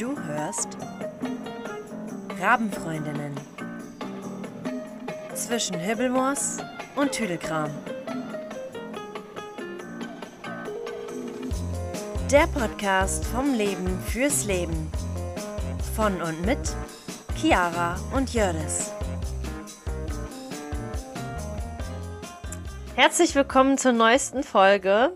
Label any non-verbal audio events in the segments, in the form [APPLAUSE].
Du hörst Rabenfreundinnen zwischen Hibbelmoos und Tüdelkram. Der Podcast vom Leben fürs Leben. Von und mit Chiara und Jördis. Herzlich willkommen zur neuesten Folge.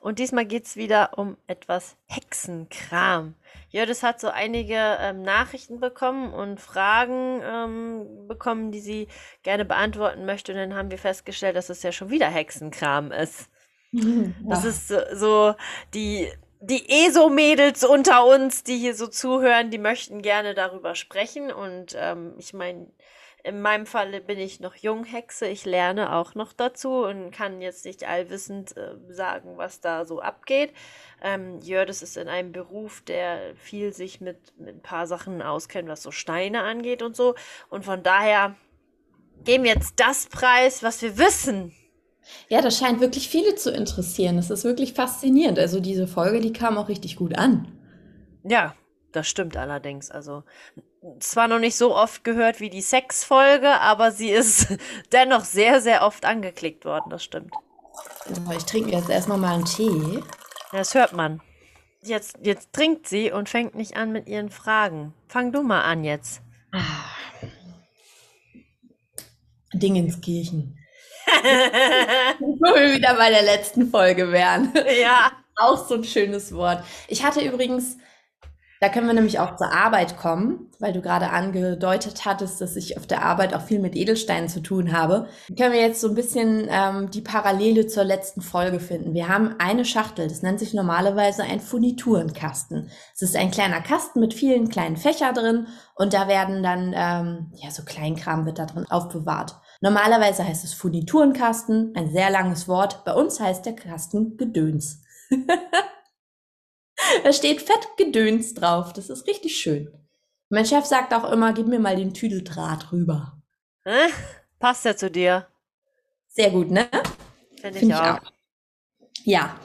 Und diesmal geht es wieder um etwas Hexenkram. Jördis hat so einige ähm, Nachrichten bekommen und Fragen ähm, bekommen, die sie gerne beantworten möchte. Und dann haben wir festgestellt, dass es ja schon wieder Hexenkram ist. [LAUGHS] Ja. Das ist so, so die, die ESO-Mädels unter uns, die hier so zuhören, die möchten gerne darüber sprechen. Und ähm, ich meine, in meinem Fall bin ich noch Junghexe. Ich lerne auch noch dazu und kann jetzt nicht allwissend äh, sagen, was da so abgeht. Ähm, Jördis ist in einem Beruf, der viel sich mit, mit ein paar Sachen auskennt, was so Steine angeht und so. Und von daher geben wir jetzt das Preis, was wir wissen. Ja, das scheint wirklich viele zu interessieren. Das ist wirklich faszinierend. Also diese Folge, die kam auch richtig gut an. Ja, das stimmt allerdings. Also zwar noch nicht so oft gehört wie die Sex-Folge, aber sie ist [LAUGHS] dennoch sehr, sehr oft angeklickt worden. Das stimmt. Ich trinke jetzt erstmal mal einen Tee. Das hört man. Jetzt, jetzt trinkt sie und fängt nicht an mit ihren Fragen. Fang du mal an jetzt. Ah. Dingenskirchen. Wo wir wieder bei der letzten Folge wären. [LAUGHS] Ja. Auch so ein schönes Wort. Ich hatte übrigens da können wir nämlich auch zur Arbeit kommen, weil du gerade angedeutet hattest, dass ich auf der Arbeit auch viel mit Edelsteinen zu tun habe. Können wir jetzt so ein bisschen ähm, die Parallele zur letzten Folge finden. Wir haben eine Schachtel, das nennt sich normalerweise ein Furniturenkasten. Es ist ein kleiner Kasten mit vielen kleinen Fächern drin und da werden dann, ähm, ja, so Kleinkram wird da drin aufbewahrt. Normalerweise heißt es Furniturenkasten, ein sehr langes Wort. Bei uns heißt der Kasten Gedöns. [LAUGHS] Da steht Fettgedöns drauf. Das ist richtig schön. Mein Chef sagt auch immer, gib mir mal den Tüdeldraht rüber. Äh, passt ja zu dir. Sehr gut, ne? Finde Find ich, auch. auch. Ja,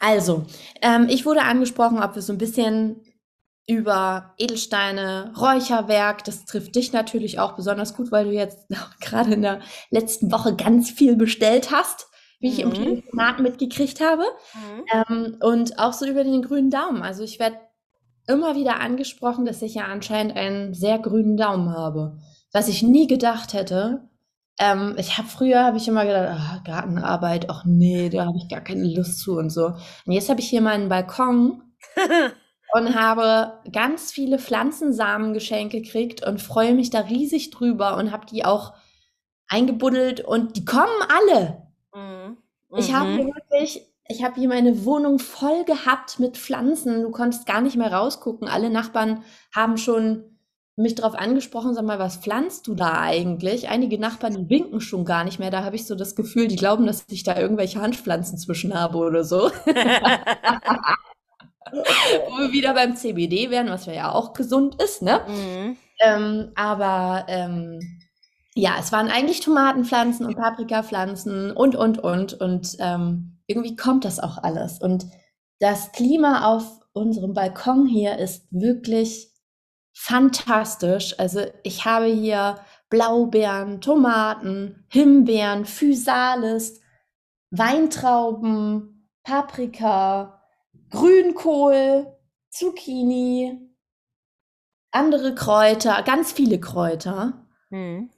also, ähm, ich wurde angesprochen, ob wir so ein bisschen über Edelsteine, Räucherwerk, das trifft dich natürlich auch besonders gut, weil du jetzt [LAUGHS] gerade in der letzten Woche ganz viel bestellt hast wie ich im mhm. Telefonat mitgekriegt habe. Mhm. Ähm, und auch so über den grünen Daumen. Also ich werde immer wieder angesprochen, dass ich ja anscheinend einen sehr grünen Daumen habe. Was ich nie gedacht hätte. Ähm, ich habe früher habe ich immer gedacht, ach, Gartenarbeit, ach nee, da habe ich gar keine Lust zu und so. Und jetzt habe ich hier meinen Balkon [LAUGHS] und habe ganz viele Pflanzensamen geschenkt gekriegt und freue mich da riesig drüber und habe die auch eingebuddelt und die kommen alle. Ich habe hier mhm. wirklich ich habe hier meine Wohnung voll gehabt mit Pflanzen. Du konntest gar nicht mehr rausgucken. Alle Nachbarn haben schon mich darauf angesprochen, sag mal, was pflanzt du da eigentlich? Einige Nachbarn, die winken schon gar nicht mehr. Da habe ich so das Gefühl, die glauben, dass ich da irgendwelche Handpflanzen zwischen habe oder so. [LAUGHS] Wo wir wieder beim CBD wären, was ja auch gesund ist, ne? Mhm. Ähm, aber ähm, ja, es waren eigentlich Tomatenpflanzen und Paprikapflanzen und, und, und. Und ähm, irgendwie kommt das auch alles. Und das Klima auf unserem Balkon hier ist wirklich fantastisch. Also ich habe hier Blaubeeren, Tomaten, Himbeeren, Physalis, Weintrauben, Paprika, Grünkohl, Zucchini, andere Kräuter, ganz viele Kräuter. Mhm.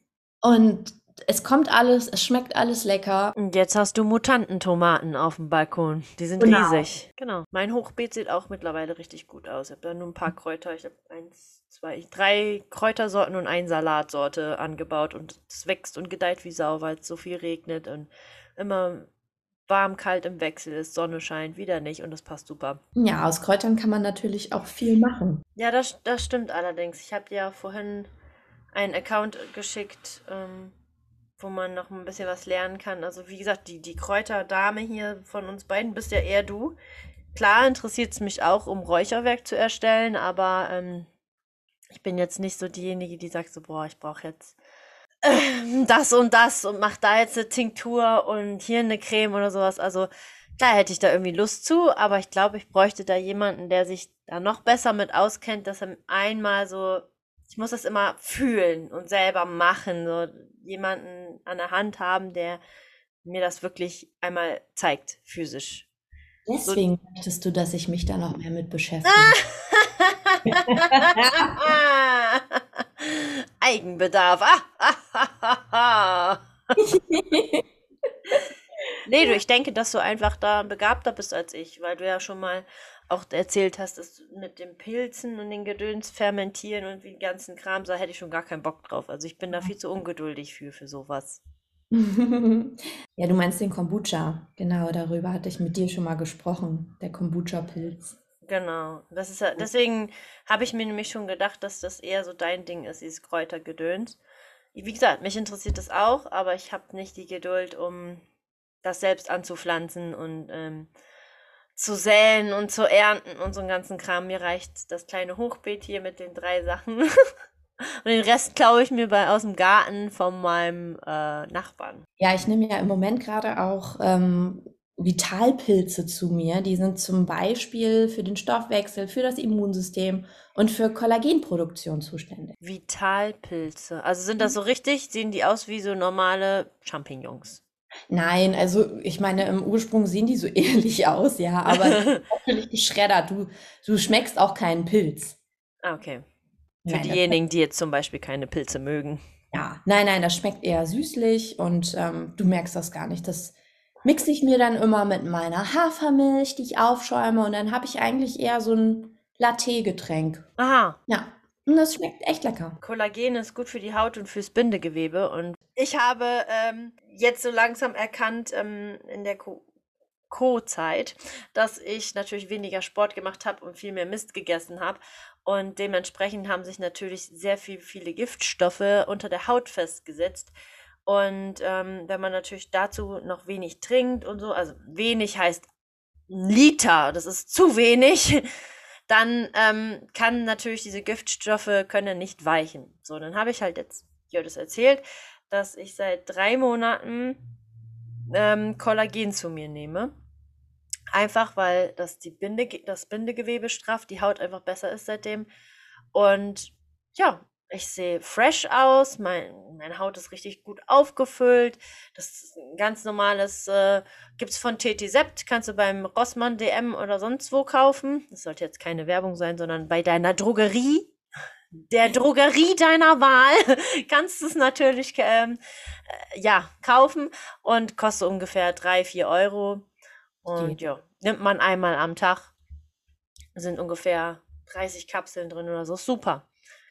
Und es kommt alles, es schmeckt alles lecker. Und jetzt hast du Mutantentomaten auf dem Balkon. Die sind genau. riesig. Genau. Mein Hochbeet sieht auch mittlerweile richtig gut aus. Ich habe da nur ein paar Kräuter. Ich habe eins, zwei, drei Kräutersorten und eine Salatsorte angebaut. Und es wächst und gedeiht wie Sau, weil es so viel regnet und immer warm, kalt im Wechsel ist, Sonne scheint, wieder nicht und das passt super. Ja, aus Kräutern kann man natürlich auch viel machen. Ja, das, das stimmt allerdings. Ich habe ja vorhin einen Account geschickt, ähm, wo man noch ein bisschen was lernen kann. Also wie gesagt, die, die Kräuterdame hier von uns beiden bist ja eher du. Klar interessiert es mich auch, um Räucherwerk zu erstellen, aber ähm, ich bin jetzt nicht so diejenige, die sagt so, boah, ich brauche jetzt äh, das und das und mach da jetzt eine Tinktur und hier eine Creme oder sowas. Also Klar hätte ich da irgendwie Lust zu, aber ich glaube, ich bräuchte da jemanden, der sich da noch besser mit auskennt, dass er einmal so, ich muss das immer fühlen und selber machen, so jemanden an der Hand haben, der mir das wirklich einmal zeigt, physisch. Deswegen so. möchtest du, dass ich mich da noch mehr mit beschäftige. [LAUGHS] Eigenbedarf. [LAUGHS] nee, du, ich denke, dass du einfach da begabter bist als ich, weil du ja schon mal auch erzählt hast, dass du mit den Pilzen und den Gedöns fermentieren und wie ganzen Kram, da hätte ich schon gar keinen Bock drauf. Also ich bin da viel zu ungeduldig für, für sowas. [LAUGHS] ja, du meinst den Kombucha. Genau, darüber hatte ich mit dir schon mal gesprochen, der Kombucha-Pilz. Genau. Das ist deswegen habe ich mir nämlich schon gedacht, dass das eher so dein Ding ist, dieses Kräutergedöns. Wie gesagt, mich interessiert das auch, aber ich habe nicht die Geduld, um das selbst anzupflanzen und ähm, zu säen und zu ernten und so einen ganzen Kram. Mir reicht das kleine Hochbeet hier mit den drei Sachen. [LAUGHS] Und den Rest klaue ich mir bei, aus dem Garten von meinem äh, Nachbarn. Ja, ich nehme ja im Moment gerade auch ähm, Vitalpilze zu mir. Die sind zum Beispiel für den Stoffwechsel, für das Immunsystem und für Kollagenproduktion zuständig. Vitalpilze. Also sind das so richtig? Sehen die aus wie so normale Champignons? Nein, also ich meine, im Ursprung sehen die so [LAUGHS] ähnlich aus, ja, aber [LAUGHS] natürlich geschreddert. Du, du schmeckst auch keinen Pilz. Ah, okay. Für nein, diejenigen, die jetzt zum Beispiel keine Pilze mögen. Ja, nein, nein, das schmeckt eher süßlich und ähm, du merkst das gar nicht. Das mixe ich mir dann immer mit meiner Hafermilch, die ich aufschäume und dann habe ich eigentlich eher so ein Latte-Getränk. Aha. Ja, und das schmeckt echt lecker. Kollagen ist gut für die Haut und fürs Bindegewebe und ich habe ähm, jetzt so langsam erkannt ähm, in der Co Co-Zeit, dass ich natürlich weniger Sport gemacht habe und viel mehr Mist gegessen habe und dementsprechend haben sich natürlich sehr viel, viele Giftstoffe unter der Haut festgesetzt. Und ähm, wenn man natürlich dazu noch wenig trinkt und so, also wenig heißt Liter, das ist zu wenig, dann ähm, kann natürlich diese Giftstoffe können nicht weichen. So, dann habe ich halt jetzt dir das erzählt, dass ich seit drei Monaten ähm, Kollagen zu mir nehme. Einfach weil das die Binde, das Bindegewebe strafft, die Haut einfach besser ist seitdem. Und ja, ich sehe fresh aus, mein, meine Haut ist richtig gut aufgefüllt. Das ist ein ganz normales, äh, gibt es von TT Sept, kannst du beim Rossmann DM oder sonst wo kaufen. Das sollte jetzt keine Werbung sein, sondern bei deiner Drogerie, der Drogerie deiner Wahl, [LAUGHS] kannst du es natürlich ähm, äh, ja, kaufen und kostet ungefähr 3, 4 Euro. Und ja, nimmt man einmal am Tag. Sind ungefähr 30 Kapseln drin oder so. Super.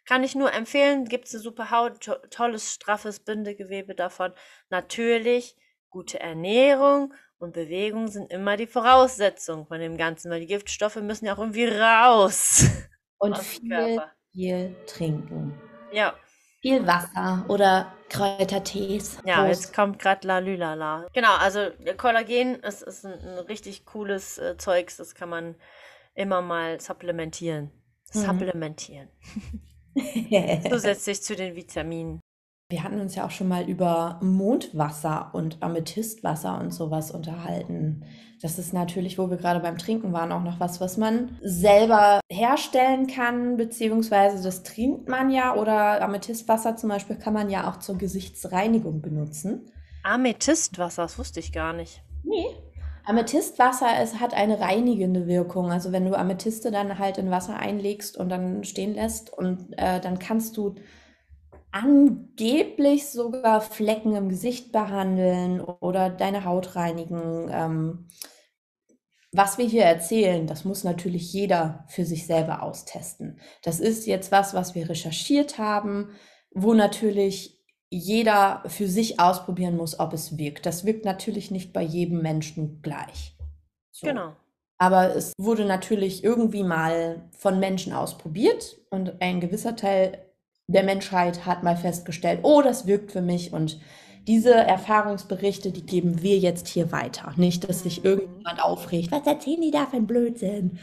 Kann ich nur empfehlen. Gibt es eine super Haut, to tolles, straffes Bindegewebe davon. Natürlich, gute Ernährung und Bewegung sind immer die Voraussetzung von dem Ganzen, weil die Giftstoffe müssen ja auch irgendwie raus. [LAUGHS] Und viel, viel trinken. Ja. Viel Wasser oder Kräutertees. Ja, Prost. jetzt kommt gerade La Lülala. Genau, also Kollagen ist, ist ein, ein richtig cooles äh, Zeugs, das kann man immer mal supplementieren. Mhm. Supplementieren. [LAUGHS] [LAUGHS] Zusätzlich zu den Vitaminen. Wir hatten uns ja auch schon mal über Mondwasser und Amethystwasser und sowas unterhalten. Das ist natürlich, wo wir gerade beim Trinken waren, auch noch was, was man selber herstellen kann, beziehungsweise das trinkt man ja oder Amethystwasser zum Beispiel kann man ja auch zur Gesichtsreinigung benutzen. Amethystwasser, das wusste ich gar nicht. Nee. Amethystwasser es hat eine reinigende Wirkung. Also wenn du Amethyste dann halt in Wasser einlegst und dann stehen lässt und äh, dann kannst du angeblich sogar Flecken im Gesicht behandeln oder deine Haut reinigen. Ähm, was wir hier erzählen, das muss natürlich jeder für sich selber austesten. Das ist jetzt was, was wir recherchiert haben, wo natürlich jeder für sich ausprobieren muss, ob es wirkt. Das wirkt natürlich nicht bei jedem Menschen gleich. So. Genau. Aber es wurde natürlich irgendwie mal von Menschen ausprobiert und ein gewisser Teil der Menschheit hat mal festgestellt, oh, das wirkt für mich und diese Erfahrungsberichte, die geben wir jetzt hier weiter. Nicht, dass sich mhm. irgendjemand aufregt. Was erzählen die da für ein Blödsinn?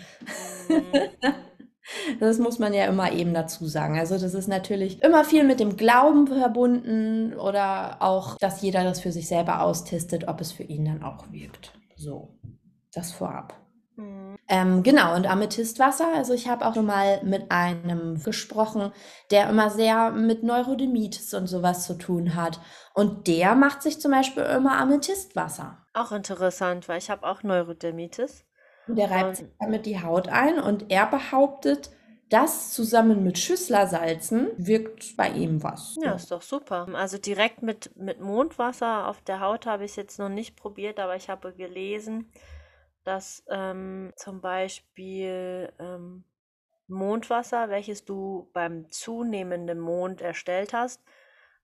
[LAUGHS] Das muss man ja immer eben dazu sagen. Also das ist natürlich immer viel mit dem Glauben verbunden oder auch, dass jeder das für sich selber austestet, ob es für ihn dann auch wirkt. So. Das vorab. Mhm. Ähm, genau, und Amethystwasser, also ich habe auch schon mal mit einem gesprochen, der immer sehr mit Neurodermitis und sowas zu tun hat. Und der macht sich zum Beispiel immer Amethystwasser. Auch interessant, weil ich habe auch Neurodermitis. Und der reibt sich damit die Haut ein und er behauptet, das zusammen mit Schüsslersalzen wirkt bei ihm was. Ja, ist doch super. Also direkt mit, mit Mondwasser auf der Haut habe ich es jetzt noch nicht probiert, aber ich habe gelesen, dass ähm, zum Beispiel ähm, Mondwasser, welches du beim zunehmenden Mond erstellt hast,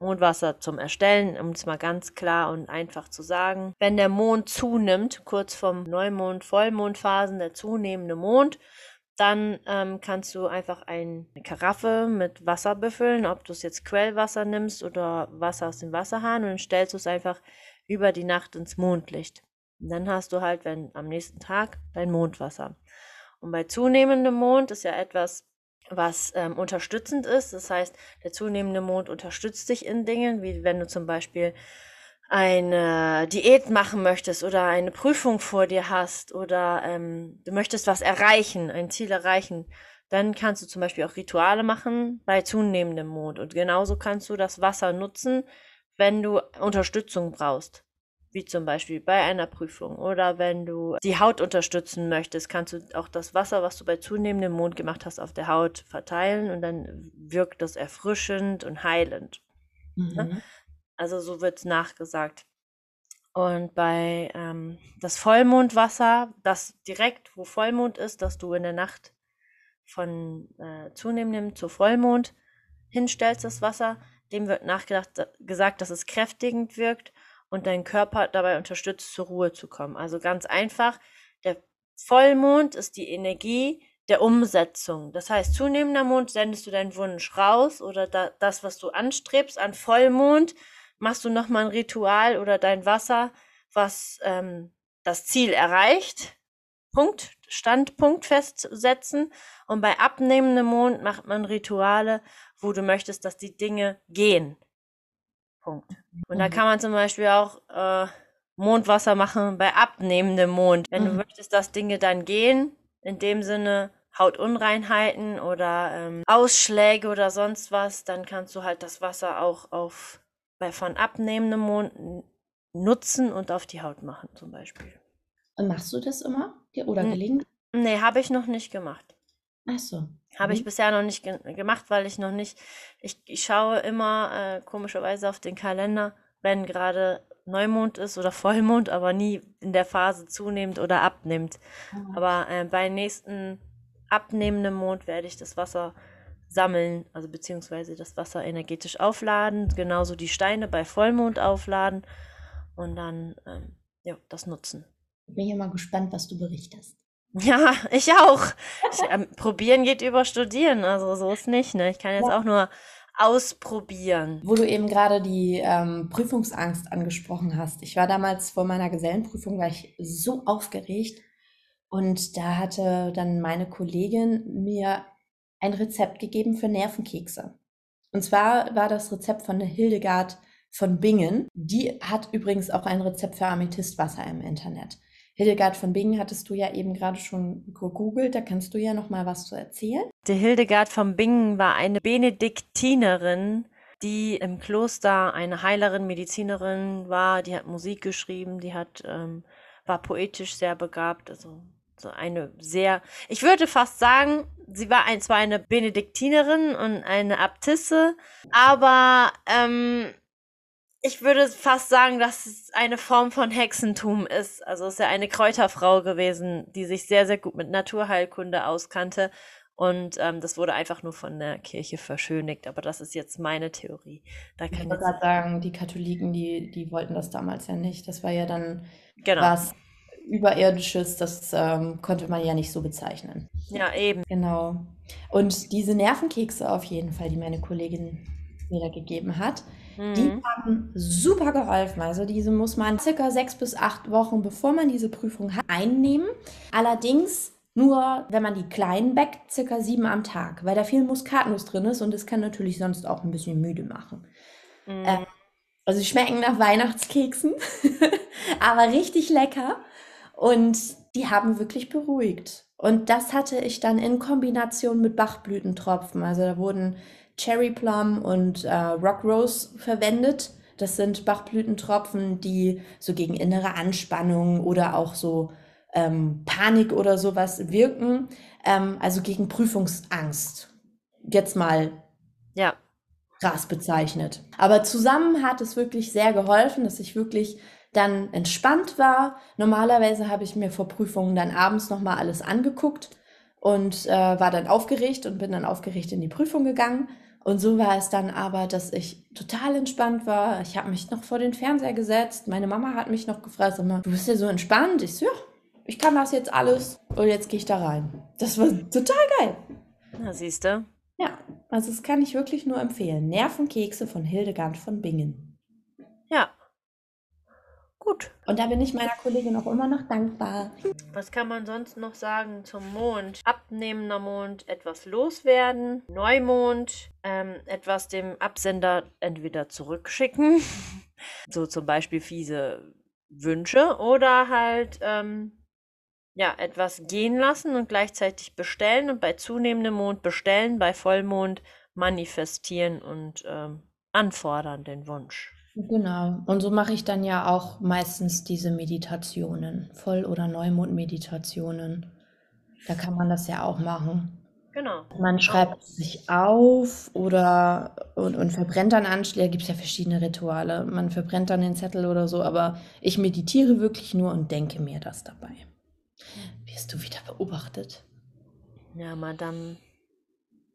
Mondwasser zum Erstellen, um es mal ganz klar und einfach zu sagen. Wenn der Mond zunimmt, kurz vom Neumond, Vollmondphasen, der zunehmende Mond, dann ähm, kannst du einfach eine Karaffe mit Wasser befüllen, ob du es jetzt Quellwasser nimmst oder Wasser aus dem Wasserhahn und stellst du es einfach über die Nacht ins Mondlicht. Und dann hast du halt, wenn am nächsten Tag dein Mondwasser. Und bei zunehmendem Mond ist ja etwas, was ähm, unterstützend ist. Das heißt, der zunehmende Mond unterstützt dich in Dingen, wie wenn du zum Beispiel eine Diät machen möchtest oder eine Prüfung vor dir hast oder ähm, du möchtest was erreichen, ein Ziel erreichen, dann kannst du zum Beispiel auch Rituale machen bei zunehmendem Mond. Und genauso kannst du das Wasser nutzen, wenn du Unterstützung brauchst. Wie zum Beispiel bei einer Prüfung. Oder wenn du die Haut unterstützen möchtest, kannst du auch das Wasser, was du bei zunehmendem Mond gemacht hast, auf der Haut verteilen und dann wirkt das erfrischend und heilend. Ne? Mhm. Also so wird es nachgesagt. Und bei ähm, das Vollmondwasser, das direkt, wo Vollmond ist, dass du in der Nacht von äh, zunehmendem zu Vollmond hinstellst, das Wasser, dem wird nachgedacht gesagt, dass es kräftigend wirkt und deinen Körper dabei unterstützt, zur Ruhe zu kommen. Also ganz einfach, der Vollmond ist die Energie der Umsetzung. Das heißt, zunehmender Mond sendest du deinen Wunsch raus oder da, das, was du anstrebst, an Vollmond machst du nochmal ein Ritual oder dein Wasser, was ähm, das Ziel erreicht. Punkt, Standpunkt festsetzen. Und bei abnehmendem Mond macht man Rituale, wo du möchtest, dass die Dinge gehen. Punkt. Und da mhm. kann man zum Beispiel auch äh, Mondwasser machen bei abnehmendem Mond. Wenn mhm. du möchtest, dass Dinge dann gehen, in dem Sinne Hautunreinheiten oder ähm, Ausschläge oder sonst was, dann kannst du halt das Wasser auch auf bei von abnehmendem Mond nutzen und auf die Haut machen zum Beispiel. Und machst du das immer oder gelegentlich? Nee, habe ich noch nicht gemacht. Ach so. Habe mhm. ich bisher noch nicht ge gemacht, weil ich noch nicht, ich, ich schaue immer äh, komischerweise auf den Kalender, wenn gerade Neumond ist oder [LAUGHS] Vollmond, aber nie in der Phase zunehmend oder abnimmt. Mhm. Aber äh, bei nächsten abnehmendem Mond werde ich das Wasser sammeln, also beziehungsweise das Wasser energetisch aufladen, genauso die Steine bei Vollmond aufladen und dann ähm, ja, das nutzen. Bin ja mal gespannt, was du berichtest. Ja, ich auch. Ich, ähm, probieren geht über studieren, also so ist nicht. Ne? Ich kann jetzt ja. auch nur ausprobieren. Wo du eben gerade die ähm, Prüfungsangst angesprochen hast. Ich war damals vor meiner Gesellenprüfung, war ich so aufgeregt. Und da hatte dann meine Kollegin mir ein Rezept gegeben für Nervenkekse. Und zwar war das Rezept von der Hildegard von Bingen. Die hat übrigens auch ein Rezept für Amethystwasser im Internet. Hildegard von Bingen hattest du ja eben gerade schon gegoogelt, da kannst du ja noch mal was zu erzählen. Die Hildegard von Bingen war eine Benediktinerin, die im Kloster eine Heilerin, Medizinerin war. Die hat Musik geschrieben, die hat ähm, war poetisch sehr begabt, also so eine sehr, ich würde fast sagen, sie war ein, zwar eine Benediktinerin und eine Abtisse, aber ähm, ich würde fast sagen, dass es eine Form von Hexentum ist. Also es ist ja eine Kräuterfrau gewesen, die sich sehr, sehr gut mit Naturheilkunde auskannte. Und ähm, das wurde einfach nur von der Kirche verschönigt. Aber das ist jetzt meine Theorie. Da kann ich würde gerade sagen, die Katholiken, die, die wollten das damals ja nicht. Das war ja dann genau. was Überirdisches, das ähm, konnte man ja nicht so bezeichnen. Ja, eben. Genau. Und diese Nervenkekse auf jeden Fall, die meine Kollegin mir da gegeben hat, mhm. die haben super geholfen. Also diese muss man circa sechs bis acht Wochen, bevor man diese Prüfung hat, einnehmen. Allerdings nur, wenn man die kleinen backt, circa sieben am Tag, weil da viel Muskatnuss drin ist und das kann natürlich sonst auch ein bisschen müde machen. Mhm. Äh, also sie schmecken nach Weihnachtskeksen, [LAUGHS] aber richtig lecker. Und die haben wirklich beruhigt. Und das hatte ich dann in Kombination mit Bachblütentropfen. Also da wurden Cherry Plum und äh, Rock Rose verwendet. Das sind Bachblütentropfen, die so gegen innere Anspannung oder auch so ähm, Panik oder sowas wirken. Ähm, also gegen Prüfungsangst. Jetzt mal ja. krass bezeichnet. Aber zusammen hat es wirklich sehr geholfen, dass ich wirklich dann entspannt war. Normalerweise habe ich mir vor Prüfungen dann abends nochmal alles angeguckt und äh, war dann aufgeregt und bin dann aufgeregt in die Prüfung gegangen. Und so war es dann aber, dass ich total entspannt war. Ich habe mich noch vor den Fernseher gesetzt. Meine Mama hat mich noch gefragt, immer, du bist ja so entspannt. Ich so, ja, ich kann das jetzt alles und jetzt gehe ich da rein. Das war total geil. Na, siehst du. Ja, also das kann ich wirklich nur empfehlen. Nervenkekse von Hildegard von Bingen. Ja, Gut. Und da bin ich meiner Kollegin auch immer noch dankbar. Was kann man sonst noch sagen zum Mond? Abnehmender Mond, etwas loswerden. Neumond, ähm, etwas dem Absender entweder zurückschicken. [LAUGHS] so zum Beispiel fiese Wünsche. Oder halt, ähm, ja, etwas gehen lassen und gleichzeitig bestellen. Und bei zunehmendem Mond bestellen, bei Vollmond manifestieren und ähm, anfordern den Wunsch. Genau. Und so mache ich dann ja auch meistens diese Meditationen, Voll- oder Neumond-Meditationen. Da kann man das ja auch machen. Genau. Man schreibt sich auf oder und, und verbrennt dann Anschläge. Gibt es ja verschiedene Rituale. Man verbrennt dann den Zettel oder so, aber ich meditiere wirklich nur und denke mir das dabei. Wirst du wieder beobachtet? Ja, Madame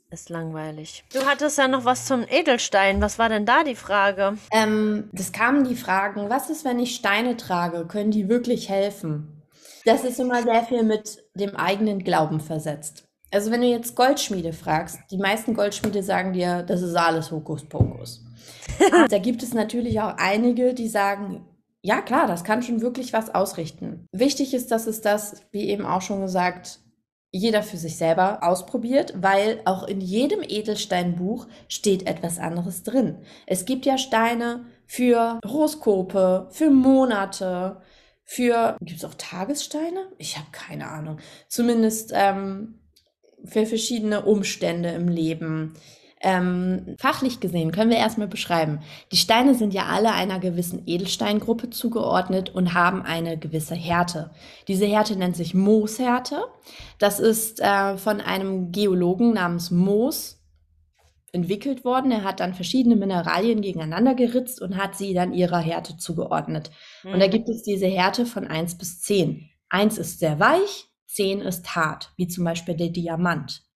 ist langweilig. Du hattest ja noch was zum Edelstein. Was war denn da die Frage? Ähm, das kamen die Fragen, was ist, wenn ich Steine trage? Können die wirklich helfen? Das ist immer sehr viel mit dem eigenen Glauben versetzt. Also wenn du jetzt Goldschmiede fragst, die meisten Goldschmiede sagen dir, das ist alles Hokuspokus. [LAUGHS] da gibt es natürlich auch einige, die sagen, ja klar, das kann schon wirklich was ausrichten. Wichtig ist, dass es das, wie eben auch schon gesagt, jeder für sich selber ausprobiert, weil auch in jedem Edelsteinbuch steht etwas anderes drin. Es gibt ja Steine für Horoskope, für Monate, für gibt es auch Tagessteine? Ich habe keine Ahnung. Zumindest ähm, für verschiedene Umstände im Leben. Ähm, fachlich gesehen können wir erstmal beschreiben. Die Steine sind ja alle einer gewissen Edelsteingruppe zugeordnet und haben eine gewisse Härte. Diese Härte nennt sich Mooshärte. Das ist äh, von einem Geologen namens Moos entwickelt worden. Er hat dann verschiedene Mineralien gegeneinander geritzt und hat sie dann ihrer Härte zugeordnet. Mhm. Und da mhm. gibt es diese Härte von 1 bis 10. 1 ist sehr weich, 10 ist hart, wie zum Beispiel der Diamant.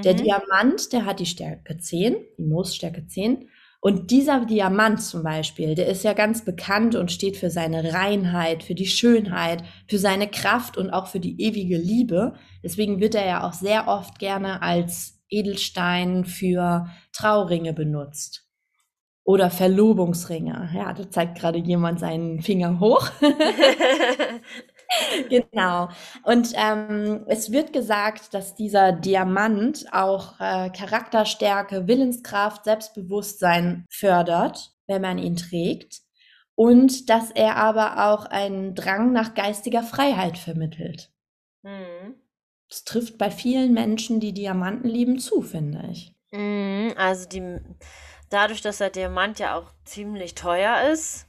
Der mhm. Diamant, der hat die Stärke 10, die Moosstärke 10. Und dieser Diamant zum Beispiel, der ist ja ganz bekannt und steht für seine Reinheit, für die Schönheit, für seine Kraft und auch für die ewige Liebe. Deswegen wird er ja auch sehr oft gerne als Edelstein für Trauringe benutzt. Oder Verlobungsringe. Ja, da zeigt gerade jemand seinen Finger hoch. [LAUGHS] [LAUGHS] [LAUGHS] genau. Und ähm, es wird gesagt, dass dieser Diamant auch äh, Charakterstärke, Willenskraft, Selbstbewusstsein fördert, wenn man ihn trägt. Und dass er aber auch einen Drang nach geistiger Freiheit vermittelt. Mhm. Das trifft bei vielen Menschen, die Diamanten lieben, zu, finde ich. Mhm, also die, dadurch, dass der Diamant ja auch ziemlich teuer ist,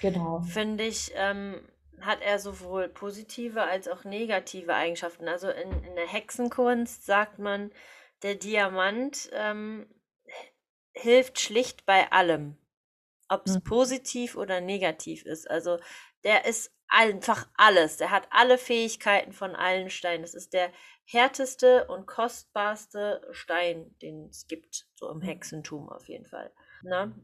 genau. finde ich, ähm, hat er sowohl positive als auch negative Eigenschaften. Also in, in der Hexenkunst sagt man, der Diamant ähm, hilft schlicht bei allem. Ob es mhm. positiv oder negativ ist. Also der ist einfach alles. Der hat alle Fähigkeiten von allen Steinen. Das ist der härteste und kostbarste Stein, den es gibt, so im Hexentum auf jeden Fall. Na? Ne?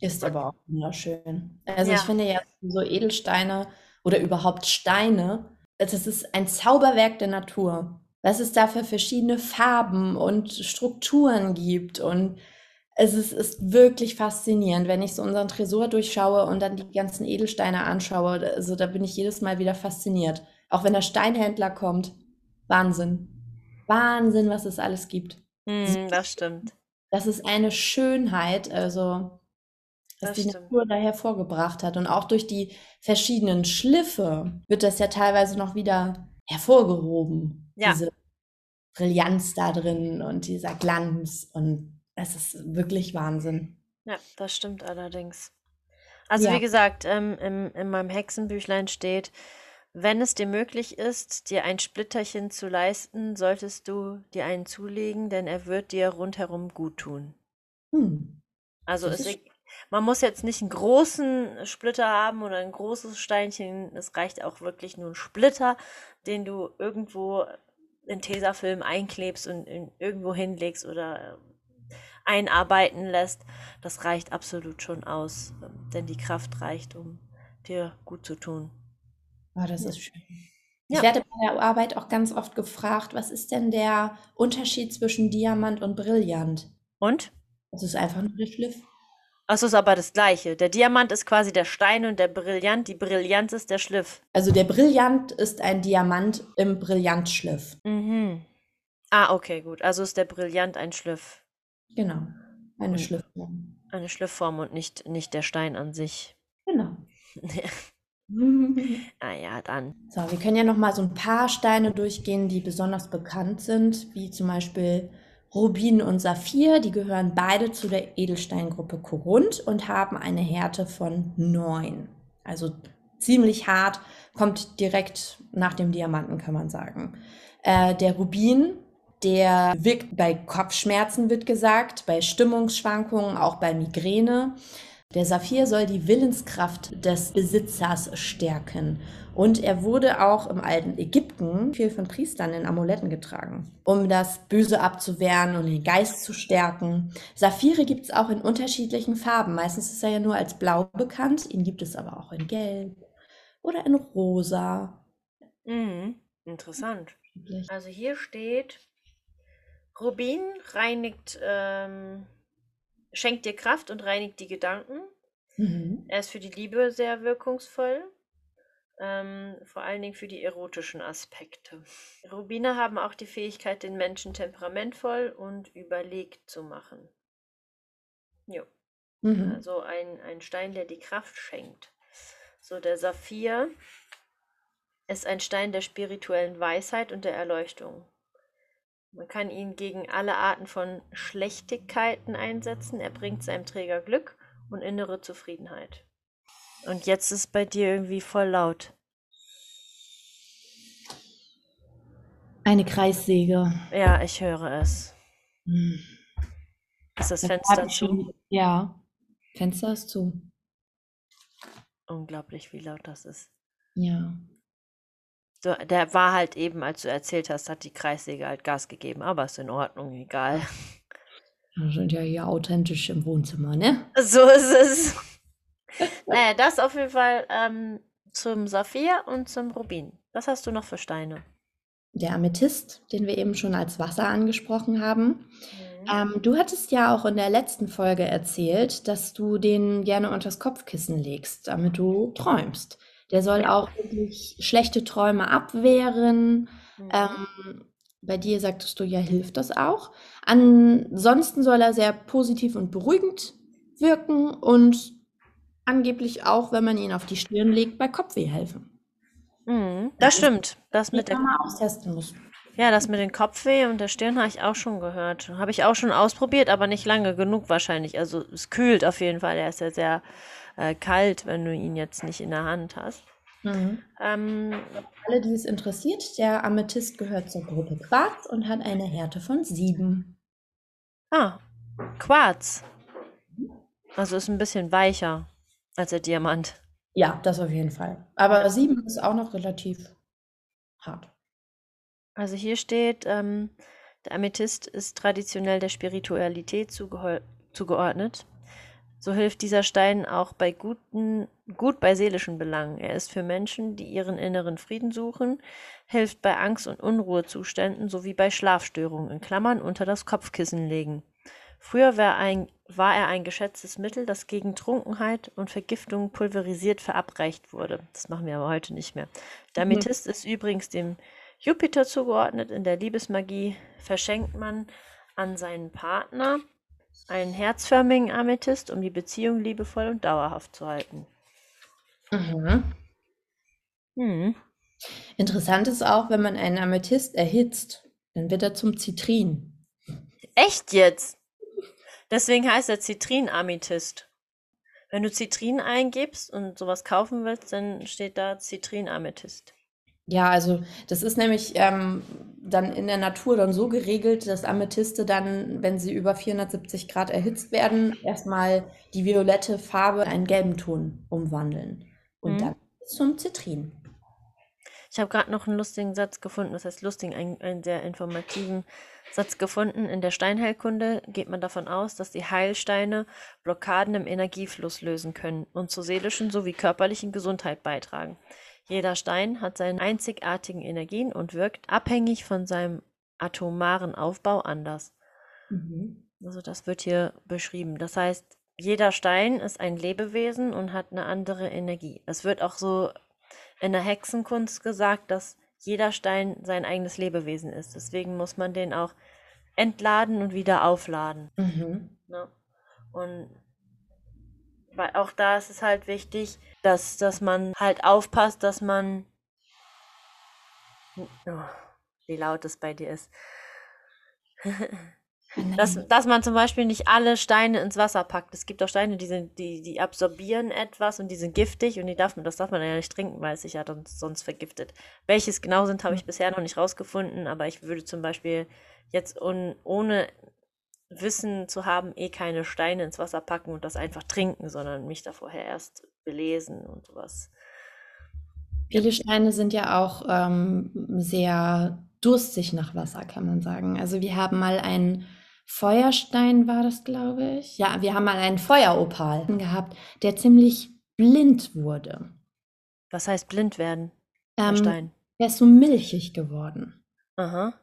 Ist aber auch wunderschön. Also ja. ich finde ja so Edelsteine oder überhaupt Steine. Das ist ein Zauberwerk der Natur. Was es da für verschiedene Farben und Strukturen gibt. Und es ist, ist wirklich faszinierend, wenn ich so unseren Tresor durchschaue und dann die ganzen Edelsteine anschaue. Also da bin ich jedes Mal wieder fasziniert. Auch wenn der Steinhändler kommt. Wahnsinn. Wahnsinn, was es alles gibt. Mm, das stimmt. Das ist eine Schönheit. Also was die stimmt. Natur da hervorgebracht hat. Und auch durch die verschiedenen Schliffe wird das ja teilweise noch wieder hervorgehoben. Ja. Diese Brillanz da drin und dieser Glanz und es ist wirklich Wahnsinn. Ja, das stimmt allerdings. Also Ja. wie gesagt, ähm, im, in meinem Hexenbüchlein steht, wenn es dir möglich ist, dir ein Splitterchen zu leisten, solltest du dir einen zulegen, denn er wird dir rundherum gut tun. Hm. Also Das es, ist e- man muss jetzt nicht einen großen Splitter haben oder ein großes Steinchen. Es reicht auch wirklich nur ein Splitter, den du irgendwo in Tesafilm einklebst und in, irgendwo hinlegst oder äh, einarbeiten lässt. Das reicht absolut schon aus, ähm, denn die Kraft reicht, um dir gut zu tun. Oh, das Ja. ist schön. Ja. Ich werde bei der Arbeit auch ganz oft gefragt, was ist denn der Unterschied zwischen Diamant und Brillant? Und? Das ist einfach nur der Schliff. Es ist aber das Gleiche. Der Diamant ist quasi der Stein und der Brillant, die Brillanz ist der Schliff. Also der Brillant ist ein Diamant im Brillantschliff. Mhm. Ah, okay, gut. Also ist der Brillant ein Schliff. Genau. Eine Und- Schliffform. Eine Schliffform und nicht, nicht der Stein an sich. Genau. [LAUGHS] [LAUGHS] ah ja, dann. So, wir können ja noch mal so ein paar Steine durchgehen, die besonders bekannt sind, wie zum Beispiel Rubin und Saphir. Die gehören beide zu der Edelsteingruppe Korund und haben eine Härte von 9. Also ziemlich hart, kommt direkt nach dem Diamanten, kann man sagen. Äh, der Rubin, der wirkt bei Kopfschmerzen, wird gesagt, bei Stimmungsschwankungen, auch bei Migräne. Der Saphir soll die Willenskraft des Besitzers stärken. Und er wurde auch im alten Ägypten viel von Priestern in Amuletten getragen, um das Böse abzuwehren und den Geist zu stärken. Saphire gibt es auch in unterschiedlichen Farben. Meistens ist er ja nur als blau bekannt. Ihn gibt es aber auch in gelb oder in rosa. Mhm. Interessant. Also hier steht, Rubin reinigt, ähm, schenkt dir Kraft und reinigt die Gedanken. Mhm. Er ist für die Liebe sehr wirkungsvoll. Ähm, vor allen Dingen für die erotischen Aspekte. Rubine haben auch die Fähigkeit, den Menschen temperamentvoll und überlegt zu machen. Jo. Mhm. Also ein, ein Stein, der die Kraft schenkt. So, der Saphir ist ein Stein der spirituellen Weisheit und der Erleuchtung. Man kann ihn gegen alle Arten von Schlechtigkeiten einsetzen. Er bringt seinem Träger Glück und innere Zufriedenheit. Und jetzt ist bei dir irgendwie voll laut. Eine Kreissäge. Ja, ich höre es. Hm. Ist das Das Fenster zu? schon- Ja, Fenster ist zu. Unglaublich, wie laut das ist. Ja. So, der war halt eben, als du erzählt hast, hat die Kreissäge halt Gas gegeben, aber ist in Ordnung, egal. Wir sind ja hier authentisch im Wohnzimmer, ne? So ist es. naja, das auf jeden Fall ähm, zum Saphir und zum Rubin. Was hast du noch für Steine? Der Amethyst, den wir eben schon als Wasser angesprochen haben. Mhm. Ähm, du hattest ja auch in der letzten Folge erzählt, dass du den gerne unters Kopfkissen legst, damit du träumst. Der soll auch wirklich schlechte Träume abwehren. Mhm. Ähm, bei dir sagtest du ja, hilft das auch. Ansonsten soll er sehr positiv und beruhigend wirken und angeblich auch, wenn man ihn auf die Stirn legt, bei Kopfweh helfen. Mhm, das stimmt. Das mit der, man austesten muss. ja, das mit den Kopfweh und der Stirn habe ich auch schon gehört. Habe ich auch schon ausprobiert, aber nicht lange genug wahrscheinlich. Also es kühlt auf jeden Fall. Er ist ja sehr äh, kalt, wenn du ihn jetzt nicht in der Hand hast. Mhm. Ähm, Alle, die es interessiert, der Amethyst gehört zur Gruppe Quarz und hat eine Härte von 7. ah, Quarz. Also ist ein bisschen weicher als der Diamant. Ja, das auf jeden Fall. Aber 7 ist auch noch relativ hart. Also hier steht, ähm, der Amethyst ist traditionell der Spiritualität zugeordnet. So hilft dieser Stein auch bei guten, gut bei seelischen Belangen. Er ist für Menschen, die ihren inneren Frieden suchen, hilft bei Angst- und Unruhezuständen sowie bei Schlafstörungen, in Klammern unter das Kopfkissen legen. Früher war, ein, war er ein geschätztes Mittel, das gegen Trunkenheit und Vergiftung pulverisiert verabreicht wurde. Das machen wir aber heute nicht mehr. Der Mhm. Ist übrigens dem Jupiter zugeordnet. In der Liebesmagie verschenkt man an seinen Partner einen herzförmigen Amethyst, um die Beziehung liebevoll und dauerhaft zu halten. Mhm. Hm. Interessant ist auch, wenn man einen Amethyst erhitzt, dann wird er zum Zitrin. Echt jetzt? Deswegen heißt er Zitrin-Amethyst. Wenn du Zitrin eingibst und sowas kaufen willst, dann steht da Zitrin-Amethyst. Ja, also das ist nämlich ähm, dann in der Natur dann so geregelt, dass Amethyste dann, wenn sie über 470 Grad erhitzt werden, erstmal die violette Farbe in einen gelben Ton umwandeln. Und Mhm. dann zum Zitrin. Ich habe gerade noch einen lustigen Satz gefunden, das heißt lustig, einen, einen sehr informativen Satz gefunden. In der Steinheilkunde geht man davon aus, dass die Heilsteine Blockaden im Energiefluss lösen können und zur seelischen sowie körperlichen Gesundheit beitragen. Jeder Stein hat seine einzigartigen Energien und wirkt abhängig von seinem atomaren Aufbau anders. Mhm. Also das wird hier beschrieben. Das heißt, jeder Stein ist ein Lebewesen und hat eine andere Energie. Es wird auch so in der Hexenkunst gesagt, dass jeder Stein sein eigenes Lebewesen ist. Deswegen muss man den auch entladen und wieder aufladen. Mhm. Ne? Und weil auch da ist es halt wichtig, dass, dass man halt aufpasst, dass man. Oh, wie laut es bei dir ist. Dass, dass man zum Beispiel nicht alle Steine ins Wasser packt. Es gibt auch Steine, die sind, die, die absorbieren etwas und die sind giftig und die darf man, das darf man ja nicht trinken, weil es sich ja dann sonst vergiftet. Welches genau sind, habe ich bisher noch nicht rausgefunden, aber ich würde zum Beispiel jetzt un, ohne Wissen zu haben, eh keine Steine ins Wasser packen und das einfach trinken, sondern mich da vorher erst belesen und sowas. Viele Steine sind ja auch ähm, sehr durstig nach Wasser, kann man sagen. Also wir haben mal einen Feuerstein, war das, glaube ich. Ja, wir haben mal einen Feueropal gehabt, der ziemlich blind wurde. Was heißt blind werden? Ähm, Stein. der ist so milchig geworden. Aha.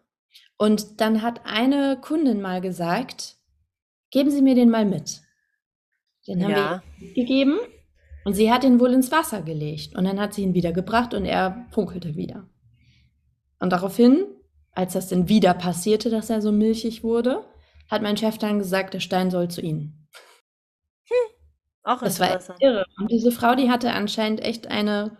Und dann hat eine Kundin mal gesagt, geben Sie mir den mal mit. Den haben Ja. wir gegeben und sie hat ihn wohl ins Wasser gelegt. Und dann hat sie ihn wieder gebracht und er funkelte wieder. Und daraufhin, als das dann wieder passierte, dass er so milchig wurde, hat mein Chef dann gesagt, der Stein soll zu Ihnen. Auch Das war irre. Und diese Frau, die hatte anscheinend echt eine,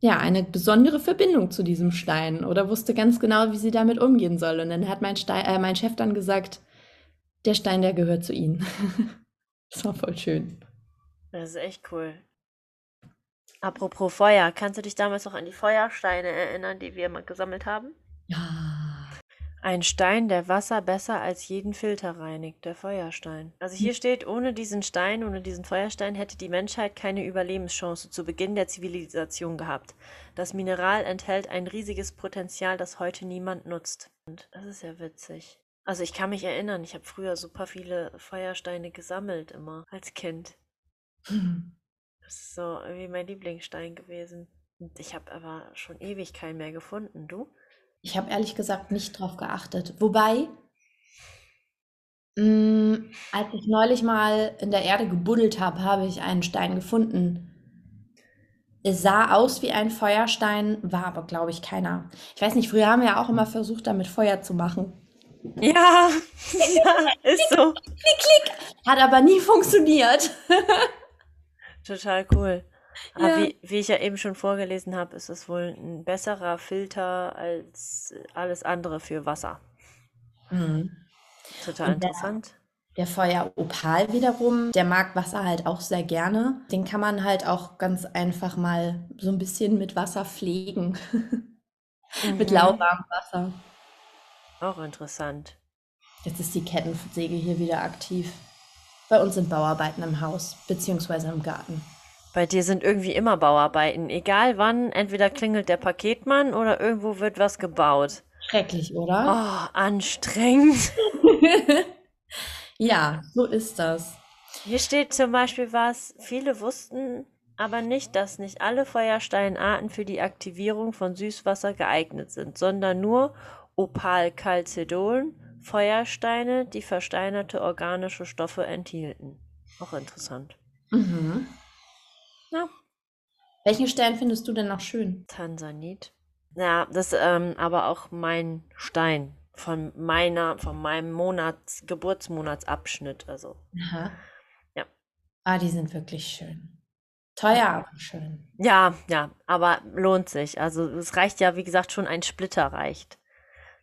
ja, eine besondere Verbindung zu diesem Stein oder wusste ganz genau, wie sie damit umgehen soll. Und dann hat mein, Stein, äh, mein Chef dann gesagt, der Stein, der gehört zu Ihnen. [LAUGHS] Das war voll schön. Das ist echt cool. Apropos Feuer, kannst du dich damals noch an die Feuersteine erinnern, die wir mal gesammelt haben? Ja. Ein Stein, der Wasser besser als jeden Filter reinigt, der Feuerstein. Also hier steht, ohne diesen Stein, ohne diesen Feuerstein hätte die Menschheit keine Überlebenschance zu Beginn der Zivilisation gehabt. Das Mineral enthält ein riesiges Potenzial, das heute niemand nutzt. Und das ist ja witzig. Also ich kann mich erinnern, ich habe früher super viele Feuersteine gesammelt immer als Kind. [LAUGHS] Das ist so irgendwie mein Lieblingsstein gewesen. Und ich habe aber schon ewig keinen mehr gefunden. Du? Ich habe ehrlich gesagt nicht drauf geachtet. Wobei, mh, als ich neulich mal in der Erde gebuddelt habe, habe ich einen Stein gefunden. Es sah aus wie ein Feuerstein, war aber, glaube ich, keiner. Ich weiß nicht, früher haben wir ja auch immer versucht, damit Feuer zu machen. Ja, ja, [LAUGHS] ist so. Hat aber nie funktioniert. [LAUGHS] Total cool. Aber Ja. wie, wie ich ja eben schon vorgelesen habe, ist es wohl ein besserer Filter als alles andere für Wasser. Mhm. Total Und der- interessant. Der Feueropal wiederum, der mag Wasser halt auch sehr gerne. Den kann man halt auch ganz einfach mal so ein bisschen mit Wasser pflegen. [LAUGHS] Mit Mhm. lauwarmem Wasser. Auch interessant. Jetzt ist die Kettensäge hier wieder aktiv. Bei uns sind Bauarbeiten im Haus, beziehungsweise im Garten. Bei dir sind irgendwie immer Bauarbeiten. Egal wann, entweder klingelt der Paketmann oder irgendwo wird was gebaut. Schrecklich, Oh, oder? anstrengend. [LAUGHS] Ja, so ist das. Hier steht zum Beispiel was, viele wussten aber nicht, dass nicht alle Feuersteinarten für die Aktivierung von Süßwasser geeignet sind, sondern nur Opalchalcedon, Feuersteine, die versteinerte organische Stoffe enthielten. Auch interessant. Mhm. Ja. Welchen Stern findest du denn noch schön? Tansanit. Ja, das ist ähm, aber auch mein Stein von meiner, von meinem Monats, Geburtsmonatsabschnitt. Also Aha. Ja. Ah, die sind wirklich schön. Teuer, aber schön. Ja, ja, aber lohnt sich. Also es reicht ja, wie gesagt, schon ein Splitter reicht,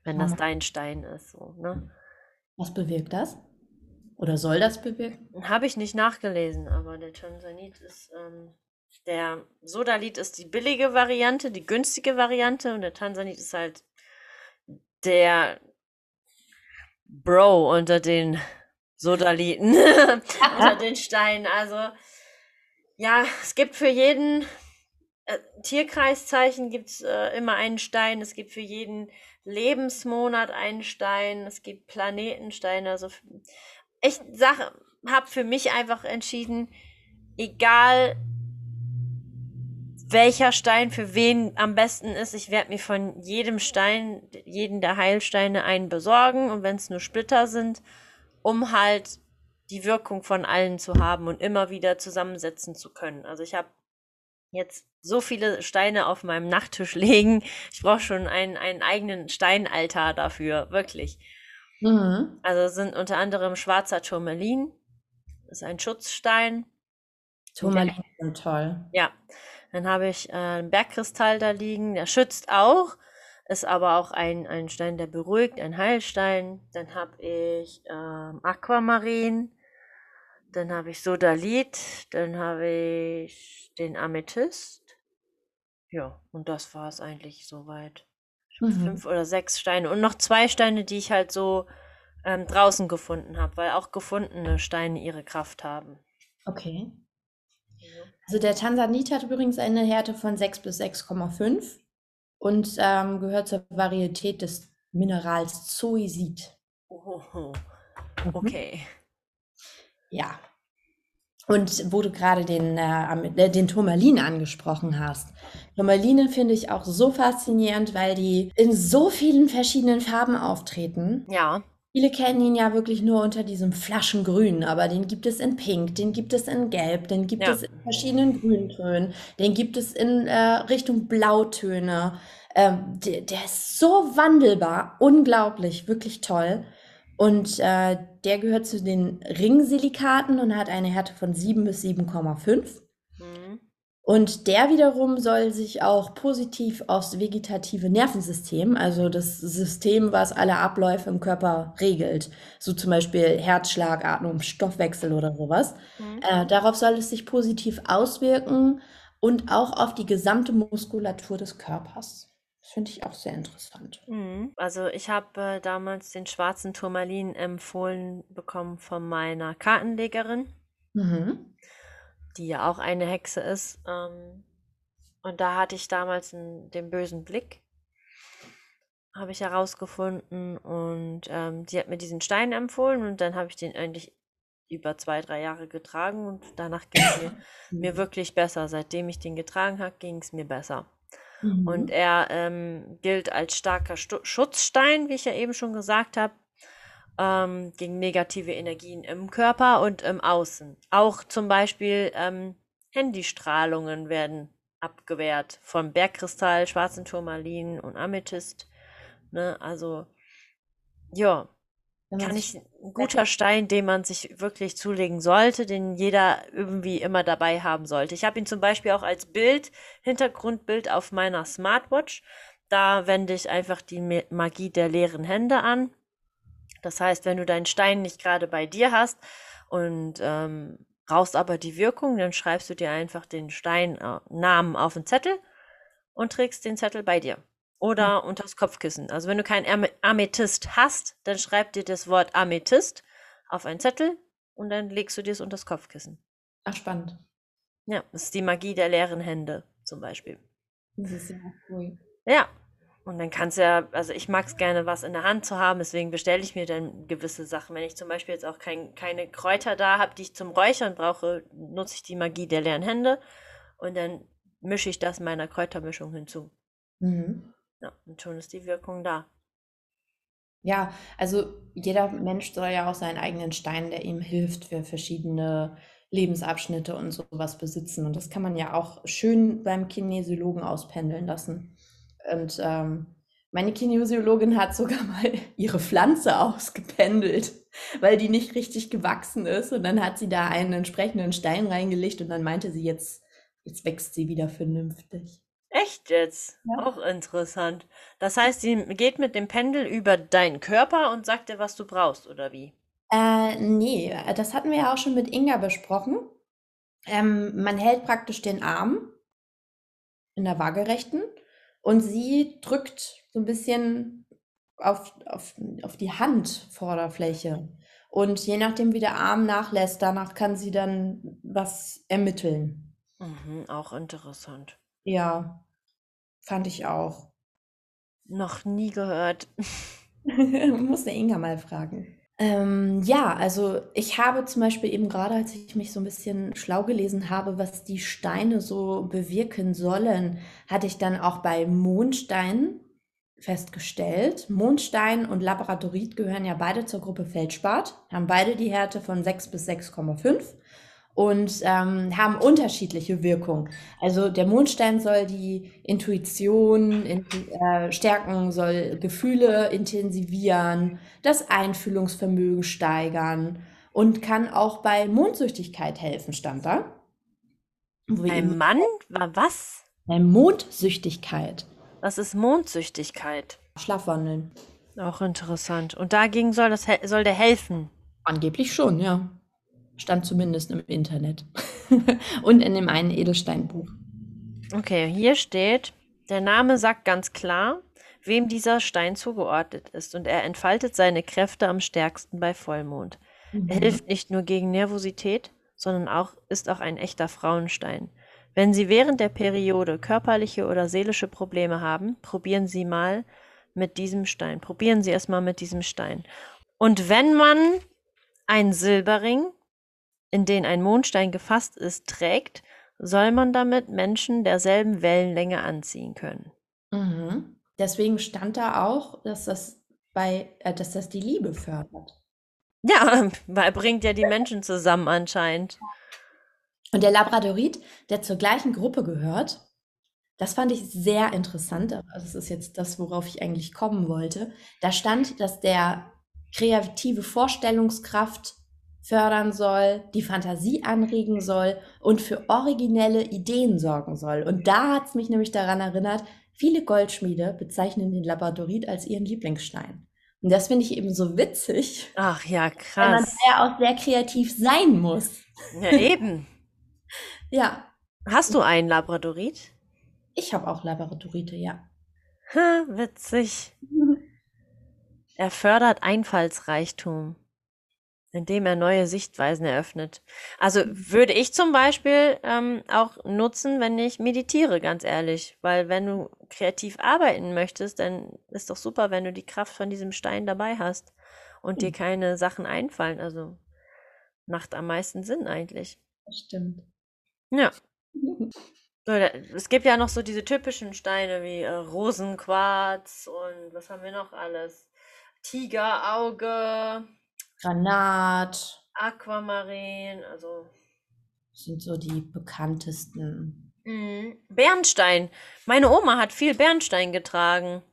wenn das Ja. dein Stein ist. So, ne? Was bewirkt das? Oder soll das bewirken? Habe ich nicht nachgelesen, aber der Tansanit ist, ähm, der Sodalit ist die billige Variante, die günstige Variante und der Tansanit ist halt der Bro unter den Sodaliten, [LAUGHS] unter [LAUGHS] den Steinen. Also ja, es gibt für jeden äh, Tierkreiszeichen gibt es äh, immer einen Stein. Es gibt für jeden Lebensmonat einen Stein. Es gibt Planetensteine. Also ich sag, habe für mich einfach entschieden, egal welcher Stein für wen am besten ist, ich werde mir von jedem Stein, jeden der Heilsteine einen besorgen und wenn es nur Splitter sind, um halt die Wirkung von allen zu haben und immer wieder zusammensetzen zu können. Also ich habe jetzt so viele Steine auf meinem Nachttisch [LAUGHS] liegen. Ich brauche schon einen, einen eigenen Steinaltar dafür, wirklich. Mhm. Also sind unter anderem schwarzer Turmalin, ist ein Schutzstein. Turmalin sind toll. Ja, dann habe ich äh, einen Bergkristall da liegen, der schützt auch, ist aber auch ein, ein Stein, der beruhigt, ein Heilstein. Dann habe ich ähm, Aquamarin, dann habe ich Sodalit, dann habe ich den Amethyst. Ja, und das war es eigentlich soweit. Mhm. Fünf oder sechs Steine und noch zwei Steine, die ich halt so ähm, draußen gefunden habe, weil auch gefundene Steine ihre Kraft haben. Okay. Also der Tansanit hat übrigens eine Härte von 6 bis 6,5 und ähm, gehört zur Varietät des Minerals Zoisit. Ohoho. Mhm. Okay. Ja. Und wo du gerade den, äh, äh, den Turmalin angesprochen hast. Turmaline finde ich auch so faszinierend, weil die in so vielen verschiedenen Farben auftreten. Ja. Viele kennen ihn ja wirklich nur unter diesem Flaschengrün, aber den gibt es in Pink, den gibt es in Gelb, den gibt Ja. es in verschiedenen Grüntönen, den gibt es in äh, Richtung Blautöne. Ähm, der, der ist so wandelbar, unglaublich, wirklich toll. Und äh, der gehört zu den Ringsilikaten und hat eine Härte von 7 bis 7,5. Mhm. Und der wiederum soll sich auch positiv aufs vegetative Nervensystem, also das System, was alle Abläufe im Körper regelt, so zum Beispiel Herzschlag, Atmung, Stoffwechsel oder sowas, Mhm. äh, darauf soll es sich positiv auswirken und auch auf die gesamte Muskulatur des Körpers. Das finde ich auch sehr interessant. Mhm. Also ich habe äh, damals den schwarzen Turmalin empfohlen bekommen von meiner Kartenlegerin, Mhm. die ja auch eine Hexe ist. Ähm, und da hatte ich damals einen, den bösen Blick, habe ich herausgefunden. Und ähm, die hat mir diesen Stein empfohlen und dann habe ich den eigentlich über zwei, drei Jahre getragen und danach ging es mir, [COUGHS] mir wirklich besser. Seitdem ich den getragen habe, ging es mir besser. Mhm. Und er ähm, gilt als starker Stu Schutzstein, wie ich ja eben schon gesagt habe, ähm, gegen negative Energien im Körper und im Außen. Auch zum Beispiel ähm, Handystrahlungen werden abgewehrt von Bergkristall, schwarzen Turmalin und Amethyst. Ne? Also, ja, kann ich ein guter Stein, den man sich wirklich zulegen sollte, den jeder irgendwie immer dabei haben sollte. Ich habe ihn zum Beispiel auch als Bild, Hintergrundbild auf meiner Smartwatch. Da wende ich einfach die Magie der leeren Hände an. Das heißt, wenn du deinen Stein nicht gerade bei dir hast und ähm, brauchst aber die Wirkung, dann schreibst du dir einfach den Steinnamen auf den Zettel und trägst den Zettel bei dir. Oder unters Kopfkissen. Also wenn du kein Ame- Amethyst hast, dann schreib dir das Wort Amethyst auf einen Zettel und dann legst du dir es unters Kopfkissen. Ach, spannend. Ja, das ist die Magie der leeren Hände zum Beispiel. Das ist ja cool. Ja, und dann kannst du ja, also ich mag es gerne, was in der Hand zu haben, deswegen bestelle ich mir dann gewisse Sachen. Wenn ich zum Beispiel jetzt auch kein, keine Kräuter da habe, die ich zum Räuchern brauche, nutze ich die Magie der leeren Hände und dann mische ich das meiner Kräutermischung hinzu. Mhm. Ja, und schon ist die Wirkung da. Ja, also jeder Mensch soll ja auch seinen eigenen Stein, der ihm hilft, für verschiedene Lebensabschnitte und sowas besitzen. Und das kann man ja auch schön beim Kinesiologen auspendeln lassen. Und ähm, meine Kinesiologin hat sogar [LAUGHS] mal ihre Pflanze ausgependelt, weil die nicht richtig gewachsen ist. Und dann hat sie da einen entsprechenden Stein reingelegt und dann meinte sie, jetzt jetzt wächst sie wieder vernünftig. Echt jetzt? Ja. Auch interessant. Das heißt, sie geht mit dem Pendel über deinen Körper und sagt dir, was du brauchst, oder wie? Äh, nee, das hatten wir ja auch schon mit Inga besprochen. Ähm, man hält praktisch den Arm in der Waagerechten und sie drückt so ein bisschen auf, auf, auf die Handvorderfläche. Und je nachdem, wie der Arm nachlässt, danach kann sie dann was ermitteln. Mhm, auch interessant. Ja, fand ich auch. Noch nie gehört. [LAUGHS] Muss der Inga mal fragen. Ähm, ja, also ich habe zum Beispiel eben gerade, als ich mich so ein bisschen schlau gelesen habe, was die Steine so bewirken sollen, hatte ich dann auch bei Mondstein festgestellt. Mondstein und Labradorit gehören ja beide zur Gruppe Feldspat, haben beide die Härte von 6 bis 6,5 und ähm, haben unterschiedliche Wirkungen. Also der Mondstein soll die Intuition in, äh, stärken, soll Gefühle intensivieren, das Einfühlungsvermögen steigern und kann auch bei Mondsüchtigkeit helfen, stand da. Ein Mann? War was? Bei Mondsüchtigkeit. Was ist Mondsüchtigkeit? Schlafwandeln. Auch interessant. Und dagegen soll, das, soll der helfen? Angeblich schon, ja. Stand zumindest im Internet. [LAUGHS] Und in dem einen Edelsteinbuch. Okay, hier steht, der Name sagt ganz klar, wem dieser Stein zugeordnet ist. Und er entfaltet seine Kräfte am stärksten bei Vollmond. Mhm. Er hilft nicht nur gegen Nervosität, sondern auch, ist auch ein echter Frauenstein. Wenn Sie während der Periode körperliche oder seelische Probleme haben, probieren Sie mal mit diesem Stein. Probieren Sie es mal mit diesem Stein. Und wenn man einen Silberring in den ein Mondstein gefasst ist, trägt, soll man damit Menschen derselben Wellenlänge anziehen können. Mhm. Deswegen stand da auch, dass das bei, äh, dass das die Liebe fördert. Ja, [LAUGHS] weil bringt ja die Menschen zusammen anscheinend. Und der Labradorit, der zur gleichen Gruppe gehört, das fand ich sehr interessant. Das ist jetzt das, worauf ich eigentlich kommen wollte. Da stand, dass der kreative Vorstellungskraft fördern soll, die Fantasie anregen soll und für originelle Ideen sorgen soll. Und da hat es mich nämlich daran erinnert, viele Goldschmiede bezeichnen den Labradorit als ihren Lieblingsstein. Und das finde ich eben so witzig. Ach ja, krass. Weil man ja auch sehr kreativ sein muss. Ja, eben. [LAUGHS] ja. Hast du einen Labradorit? Ich habe auch Labradorite, ja. Ha, witzig. [LAUGHS] Er fördert Einfallsreichtum indem er neue Sichtweisen eröffnet. Also würde ich zum Beispiel ähm, auch nutzen, wenn ich meditiere, ganz ehrlich. Weil wenn du kreativ arbeiten möchtest, dann ist doch super, wenn du die Kraft von diesem Stein dabei hast und dir hm. keine Sachen einfallen. Also macht am meisten Sinn eigentlich. Das stimmt. Ja. [LAUGHS] So, es gibt ja noch so diese typischen Steine wie äh, Rosenquarz und was haben wir noch alles? Tigerauge, Granat. Aquamarin, also. Sind so die bekanntesten. Mhm. Bernstein. Meine Oma hat viel Bernstein getragen.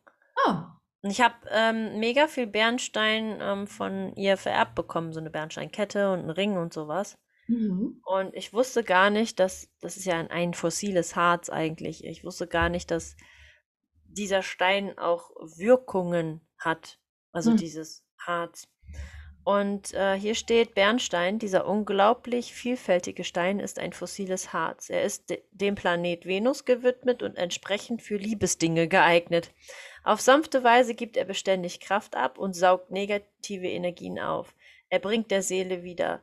Ah. Und ich habe ähm, mega viel Bernstein ähm, von ihr vererbt bekommen, so eine Bernsteinkette und einen Ring und sowas. Mhm. Und ich wusste gar nicht, dass das ist ja ein, ein fossiles Harz eigentlich. Ich wusste gar nicht, dass dieser Stein auch Wirkungen hat. Also mhm. dieses Harz. Und äh, hier steht Bernstein, dieser unglaublich vielfältige Stein ist ein fossiles Harz. Er ist de dem Planet Venus gewidmet und entsprechend für Liebesdinge geeignet. Auf sanfte Weise gibt er beständig Kraft ab und saugt negative Energien auf. Er bringt der Seele wieder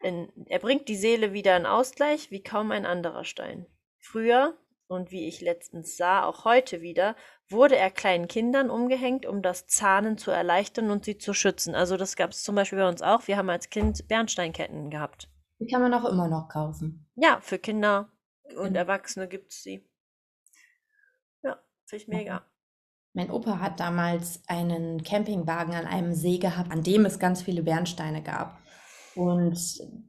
in, er bringt die Seele wieder in Ausgleich wie kaum ein anderer Stein. Früher und wie ich letztens sah, auch heute wieder, wurde er kleinen Kindern umgehängt, um das Zahnen zu erleichtern und sie zu schützen. Also das gab es zum Beispiel bei uns auch. Wir haben als Kind Bernsteinketten gehabt. Die kann man auch immer noch kaufen. Ja, für Kinder und mhm. Erwachsene gibt es sie. Ja, finde ich mega. Mein Opa hat damals einen Campingwagen an einem See gehabt, an dem es ganz viele Bernsteine gab. Und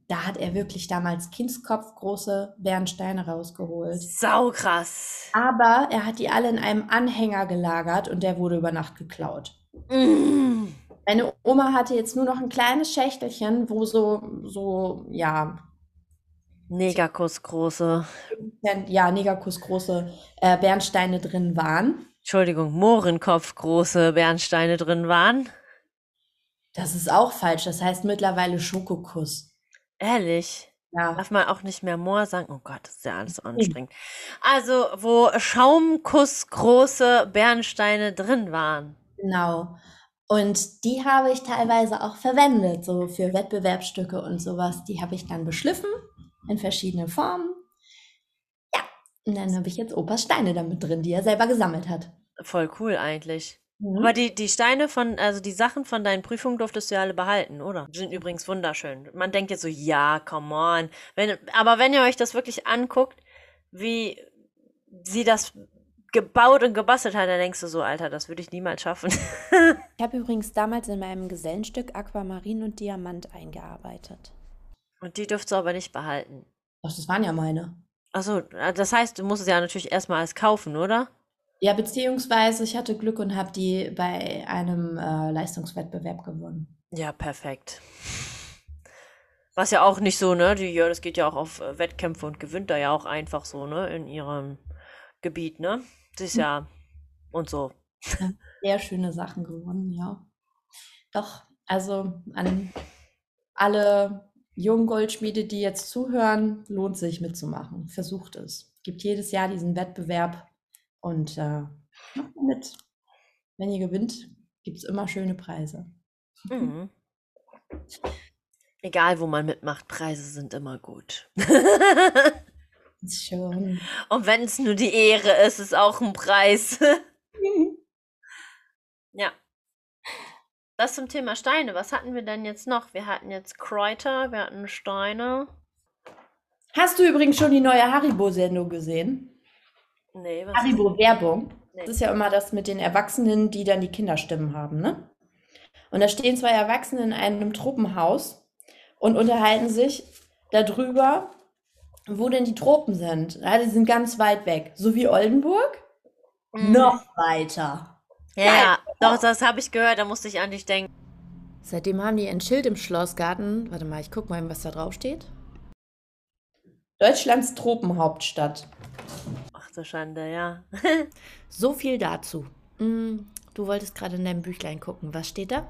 da hat er wirklich damals Kindskopfgroße Bernsteine rausgeholt. Sau krass. Aber er hat die alle in einem Anhänger gelagert und der wurde über Nacht geklaut. Mm. Meine Oma hatte jetzt nur noch ein kleines Schächtelchen, wo so, so, ja, Negerkuss große. Ja, Negerkuss große äh, Bernsteine drin waren. Entschuldigung, Mohrenkopf große Bernsteine drin waren. Das ist auch falsch. Das heißt mittlerweile Schokokuss. Ehrlich? Ja. Darf man auch nicht mehr Moor sagen? Oh Gott, das ist ja alles so anstrengend. Also, wo Schaumkuss große Bernsteine drin waren. Genau. Und die habe ich teilweise auch verwendet, so für Wettbewerbsstücke und sowas. Die habe ich dann beschliffen in verschiedenen Formen. Ja, und dann habe ich jetzt Opas Steine damit drin, die er selber gesammelt hat. Voll cool eigentlich. Mhm. Aber die, die Steine von, also die Sachen von deinen Prüfungen durftest du ja alle behalten, oder? Die sind übrigens wunderschön. Man denkt jetzt so, ja, come on. Wenn, aber wenn ihr euch das wirklich anguckt, wie sie das gebaut und gebastelt hat, dann denkst du so, Alter, das würde ich niemals schaffen. [LAUGHS] Ich habe übrigens damals in meinem Gesellenstück Aquamarin und Diamant eingearbeitet. Und die dürftest du aber nicht behalten. Ach, das waren ja meine. Achso, das heißt, du musst es ja natürlich erstmal alles kaufen, oder? Ja, beziehungsweise ich hatte Glück und habe die bei einem äh, Leistungswettbewerb gewonnen. Ja, perfekt. Was ja auch nicht so, ne? Die, ja, das geht ja auch auf äh, Wettkämpfe und gewinnt da ja auch einfach so, ne? In ihrem Gebiet, ne? Sie ist ja und so. Sehr schöne Sachen gewonnen, ja. Doch, also an alle jungen Goldschmiede, die jetzt zuhören, lohnt sich mitzumachen. Versucht es. Gibt jedes Jahr diesen Wettbewerb und äh, macht mit. Wenn ihr gewinnt, gibt es immer schöne Preise. Mhm. Egal, wo man mitmacht, Preise sind immer gut. Schon. Und wenn es nur die Ehre ist, ist auch ein Preis. [LAUGHS] ja. Das zum Thema Steine. Was hatten wir denn jetzt noch? Wir hatten jetzt Kräuter, wir hatten Steine. Hast du übrigens schon die neue Haribo-Sendung gesehen? Nee, was Haribo-Werbung. Nee. Das ist ja immer das mit den Erwachsenen, die dann die Kinderstimmen haben, ne? Und da stehen zwei Erwachsene in einem Tropenhaus und unterhalten sich darüber, wo denn die Tropen sind. Ja, die sind ganz weit weg. So wie Oldenburg? Mhm. Noch weiter. Ja, ja, doch, das habe ich gehört, da musste ich an dich denken. Seitdem haben die ein Schild im Schlossgarten. Warte mal, ich guck mal, was da drauf steht. Deutschlands Tropenhauptstadt. Ach du Schande, ja. [LAUGHS] So viel dazu. Mm, Du wolltest gerade in deinem Büchlein gucken. Was steht da?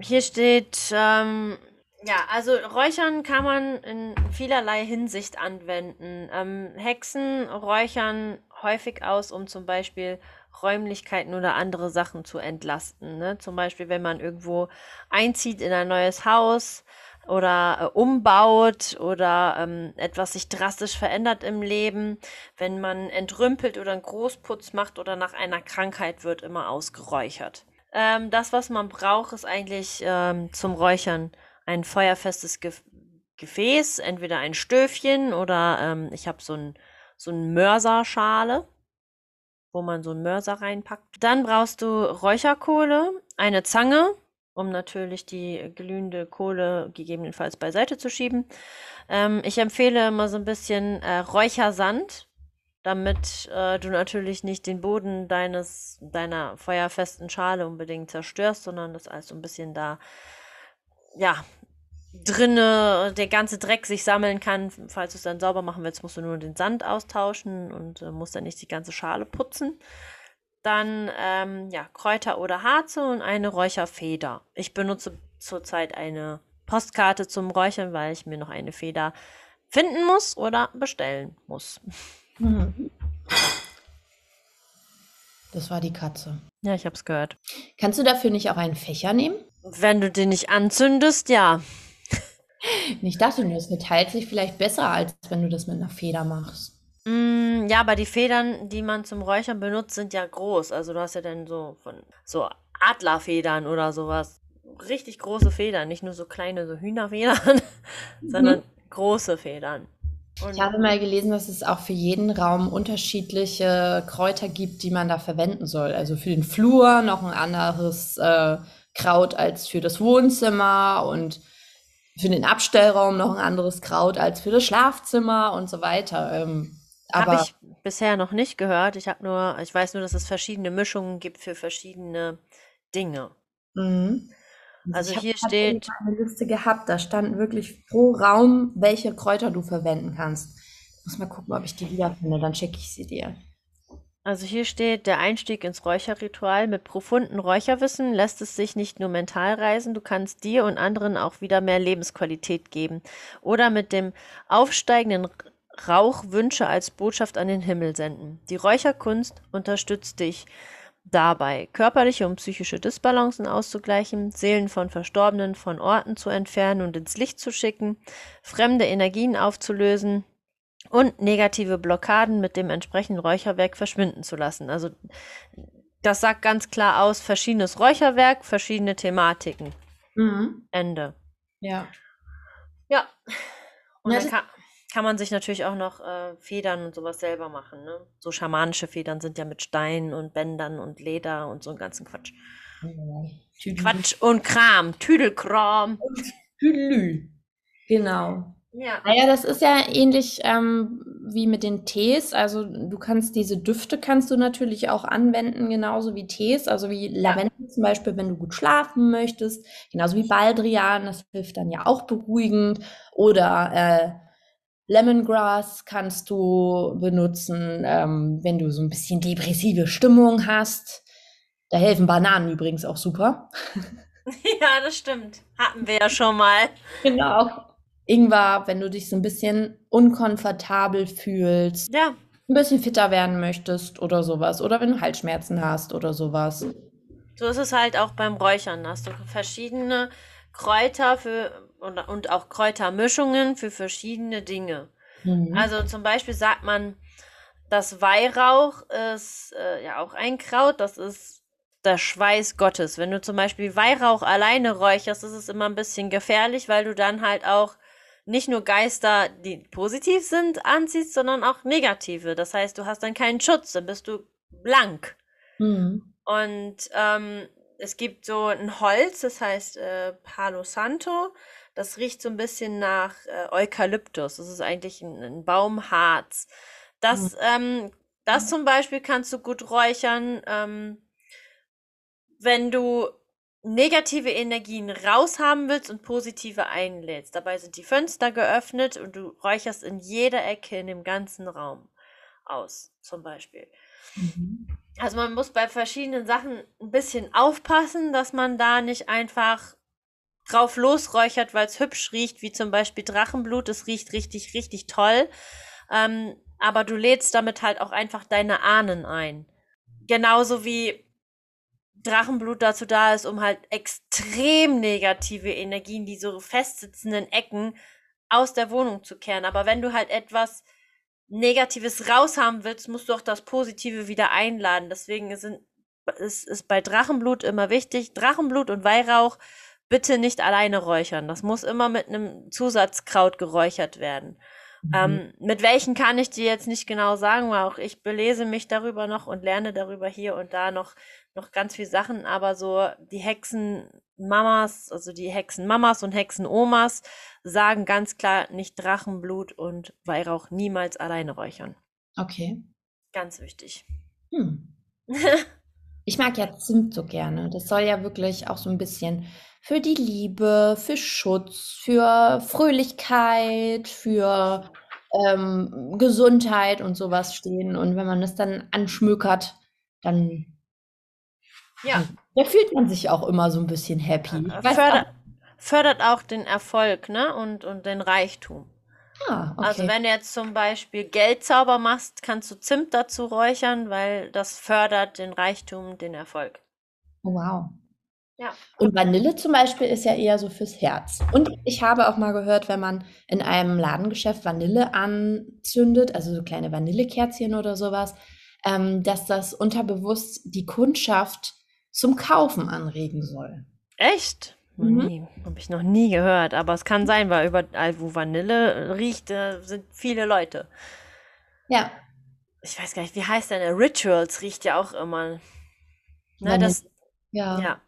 Hier steht, ähm, ja, also Räuchern kann man in vielerlei Hinsicht anwenden. Ähm, Hexen räuchern häufig aus, um zum Beispiel Räumlichkeiten oder andere Sachen zu entlasten. Ne? Zum Beispiel, wenn man irgendwo einzieht in ein neues Haus oder äh, umbaut oder ähm, etwas sich drastisch verändert im Leben, wenn man entrümpelt oder einen Großputz macht oder nach einer Krankheit wird immer ausgeräuchert. Ähm, das, was man braucht, ist eigentlich ähm, zum Räuchern ein feuerfestes Gef Gefäß, entweder ein Stöfchen oder ähm, ich habe so ein so ein Mörserschale, wo man so einen Mörser reinpackt. Dann brauchst du Räucherkohle, eine Zange, um natürlich die glühende Kohle gegebenenfalls beiseite zu schieben. Ähm, ich empfehle immer so ein bisschen äh, Räuchersand, damit äh, du natürlich nicht den Boden deines deiner feuerfesten Schale unbedingt zerstörst, sondern das alles so ein bisschen da ja drinne der ganze Dreck sich sammeln kann. Falls du es dann sauber machen willst, musst du nur den Sand austauschen und äh, musst dann nicht die ganze Schale putzen. Dann ähm, ja, Kräuter oder Harze und eine Räucherfeder. Ich benutze zurzeit eine Postkarte zum Räuchern, weil ich mir noch eine Feder finden muss oder bestellen muss. [LAUGHS] Das war die Katze. Ja, ich hab's gehört. Kannst du dafür nicht auch einen Fächer nehmen? Wenn du den nicht anzündest, ja. Ich dachte nur, es verteilt sich vielleicht besser, als wenn du das mit einer Feder machst. Mm, ja, aber die Federn, die man zum Räuchern benutzt, sind ja groß. Also du hast ja dann so von so Adlerfedern oder sowas. Richtig große Federn, nicht nur so kleine so Hühnerfedern, [LAUGHS] sondern große Federn. Und Ich habe mal gelesen, dass es auch für jeden Raum unterschiedliche Kräuter gibt, die man da verwenden soll. Also für den Flur noch ein anderes äh, Kraut als für das Wohnzimmer und für den Abstellraum noch ein anderes Kraut als für das Schlafzimmer und so weiter. Ähm, habe aber ich bisher noch nicht gehört. Ich habe nur, ich weiß nur, dass es verschiedene Mischungen gibt für verschiedene Dinge. Mhm. Also ich hier habe steht, eine Liste gehabt, da stand wirklich pro Raum, welche Kräuter du verwenden kannst. Ich muss mal gucken, ob ich die wiederfinde, dann schicke ich sie dir. also hier steht, der Einstieg ins Räucherritual mit profunden Räucherwissen lässt es sich nicht nur mental reisen, du kannst dir und anderen auch wieder mehr Lebensqualität geben. Oder mit dem aufsteigenden Rauch Wünsche als Botschaft an den Himmel senden. Die Räucherkunst unterstützt dich dabei, körperliche und psychische Disbalancen auszugleichen, Seelen von Verstorbenen von Orten zu entfernen und ins Licht zu schicken, fremde Energien aufzulösen und negative Blockaden mit dem entsprechenden Räucherwerk verschwinden zu lassen. Also das sagt ganz klar aus, verschiedenes Räucherwerk, verschiedene Thematiken. Mhm. Ende. Ja. Ja. Und dann das- kann, kann man sich natürlich auch noch äh, Federn und sowas selber machen. Ne? So schamanische Federn sind ja mit Steinen und Bändern und Leder und so einen ganzen Quatsch. Tüdelü. Quatsch und Kram, Tüdelkram. Tüdelü. Genau. Ja. Naja, das ist ja ähnlich ähm, wie mit den Tees. Also du kannst diese Düfte kannst du natürlich auch anwenden, genauso wie Tees. Also wie Lavendel zum Beispiel, wenn du gut schlafen möchtest. Genauso wie Baldrian, das hilft dann ja auch beruhigend. Oder äh, Lemongrass kannst du benutzen, ähm, wenn du so ein bisschen depressive Stimmung hast. Da helfen Bananen übrigens auch super. [LAUGHS] ja, das stimmt. Hatten wir ja schon mal. Genau. Ingwer, wenn du dich so ein bisschen unkomfortabel fühlst, Ja, ein bisschen fitter werden möchtest oder sowas. Oder wenn du Halsschmerzen hast oder sowas. so ist es halt auch beim Räuchern. Hast du verschiedene Kräuter für und, und auch Kräutermischungen für verschiedene Dinge. Mhm. Also zum Beispiel sagt man, das Weihrauch ist äh, ja auch ein Kraut, das ist der Schweiß Gottes. Wenn du zum Beispiel Weihrauch alleine räucherst, ist es immer ein bisschen gefährlich, weil du dann halt auch nicht nur Geister, die positiv sind, anziehst, sondern auch negative. Das heißt, du hast dann keinen Schutz, dann bist du blank. Mhm. Und ähm, es gibt so ein Holz, das heißt äh, Palo Santo. Das riecht so ein bisschen nach äh, Eukalyptus. Das ist eigentlich ein, ein Baumharz. Das, ähm, das zum Beispiel kannst du gut räuchern, ähm, wenn du negative Energien raushaben willst und positive einlädst. Dabei sind die Fenster geöffnet und du räucherst in jeder Ecke in dem ganzen Raum aus, zum Beispiel. Mhm. Also man muss bei verschiedenen Sachen ein bisschen aufpassen, dass man da nicht einfach drauf losräuchert, weil es hübsch riecht, wie zum Beispiel Drachenblut. Es riecht richtig, richtig toll. Ähm, aber du lädst damit halt auch einfach deine Ahnen ein. Genauso wie Drachenblut dazu da ist, um halt extrem negative Energien, die so festsitzenden Ecken aus der Wohnung zu kehren. Aber wenn du halt etwas Negatives raushaben willst, musst du auch das Positive wieder einladen. Deswegen sind, ist, ist bei Drachenblut immer wichtig, Drachenblut und Weihrauch bitte nicht alleine räuchern. Das muss immer mit einem Zusatzkraut geräuchert werden. Mhm. Ähm, mit welchen kann ich dir jetzt nicht genau sagen, weil auch ich belese mich darüber noch und lerne darüber hier und da noch, noch ganz viel Sachen, aber so die Hexenmamas, also die Hexenmamas und Hexenomas sagen ganz klar nicht Drachenblut und Weihrauch niemals alleine räuchern. Okay. Ganz wichtig. Hm. [LAUGHS] Ich mag ja Zimt so gerne. Das soll ja wirklich auch so ein bisschen für die Liebe, für Schutz, für Fröhlichkeit, für ähm, Gesundheit und sowas stehen. Und wenn man das dann anschmökert, dann ja, da fühlt man sich auch immer so ein bisschen happy. Weiß fördert, fördert auch den Erfolg, ne? Und, und den Reichtum. Ah, okay. Also wenn du jetzt zum Beispiel Geldzauber machst, kannst du Zimt dazu räuchern, weil das fördert den Reichtum, den Erfolg. Oh, wow. Ja. Und Vanille zum Beispiel ist ja eher so fürs Herz. Und ich habe auch mal gehört, wenn man in einem Ladengeschäft Vanille anzündet, also so kleine Vanillekerzchen oder sowas, ähm, dass das unterbewusst die Kundschaft zum Kaufen anregen soll. Echt? Noch Mhm. nie. Habe ich noch nie gehört. Aber es kann sein, weil überall, wo Vanille riecht, äh, sind viele Leute. Ja. Ich weiß gar nicht, wie heißt denn der? Rituals riecht ja auch immer. Ne, das, Ja. ja.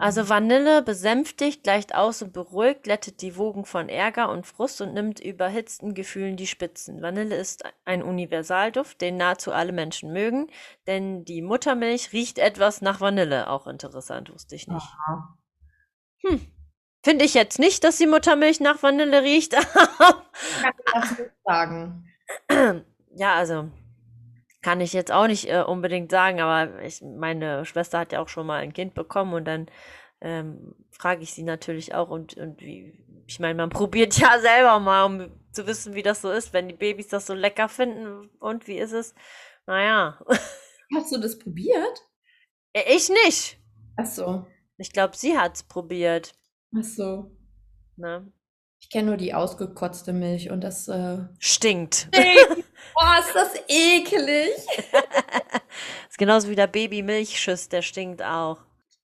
Also Vanille besänftigt, gleicht aus und beruhigt, glättet die Wogen von Ärger und Frust und nimmt überhitzten Gefühlen die Spitzen. Vanille ist ein Universalduft, den nahezu alle Menschen mögen, denn die Muttermilch riecht etwas nach Vanille. Auch interessant, wusste ich nicht. Aha. Hm. Finde ich jetzt nicht, dass die Muttermilch nach Vanille riecht. [LAUGHS] Kann ich das nicht sagen. ja, also kann ich jetzt auch nicht äh, unbedingt sagen, aber ich, meine Schwester hat ja auch schon mal ein Kind bekommen und dann ähm, frage ich sie natürlich auch und, und wie, ich meine, man [LAUGHS] probiert ja selber mal, um zu wissen, wie das so ist, wenn die Babys das so lecker finden und wie ist es? Naja, [LAUGHS] Hast du das probiert? ich nicht. Ach so. Ich glaube, sie hat es probiert. Ach so. Ne? Ich kenne nur die ausgekotzte Milch und das. Äh... Stinkt. [LAUGHS] Oh, ist das eklig. [LAUGHS] ist genauso wie der Babymilchschuss, der stinkt auch.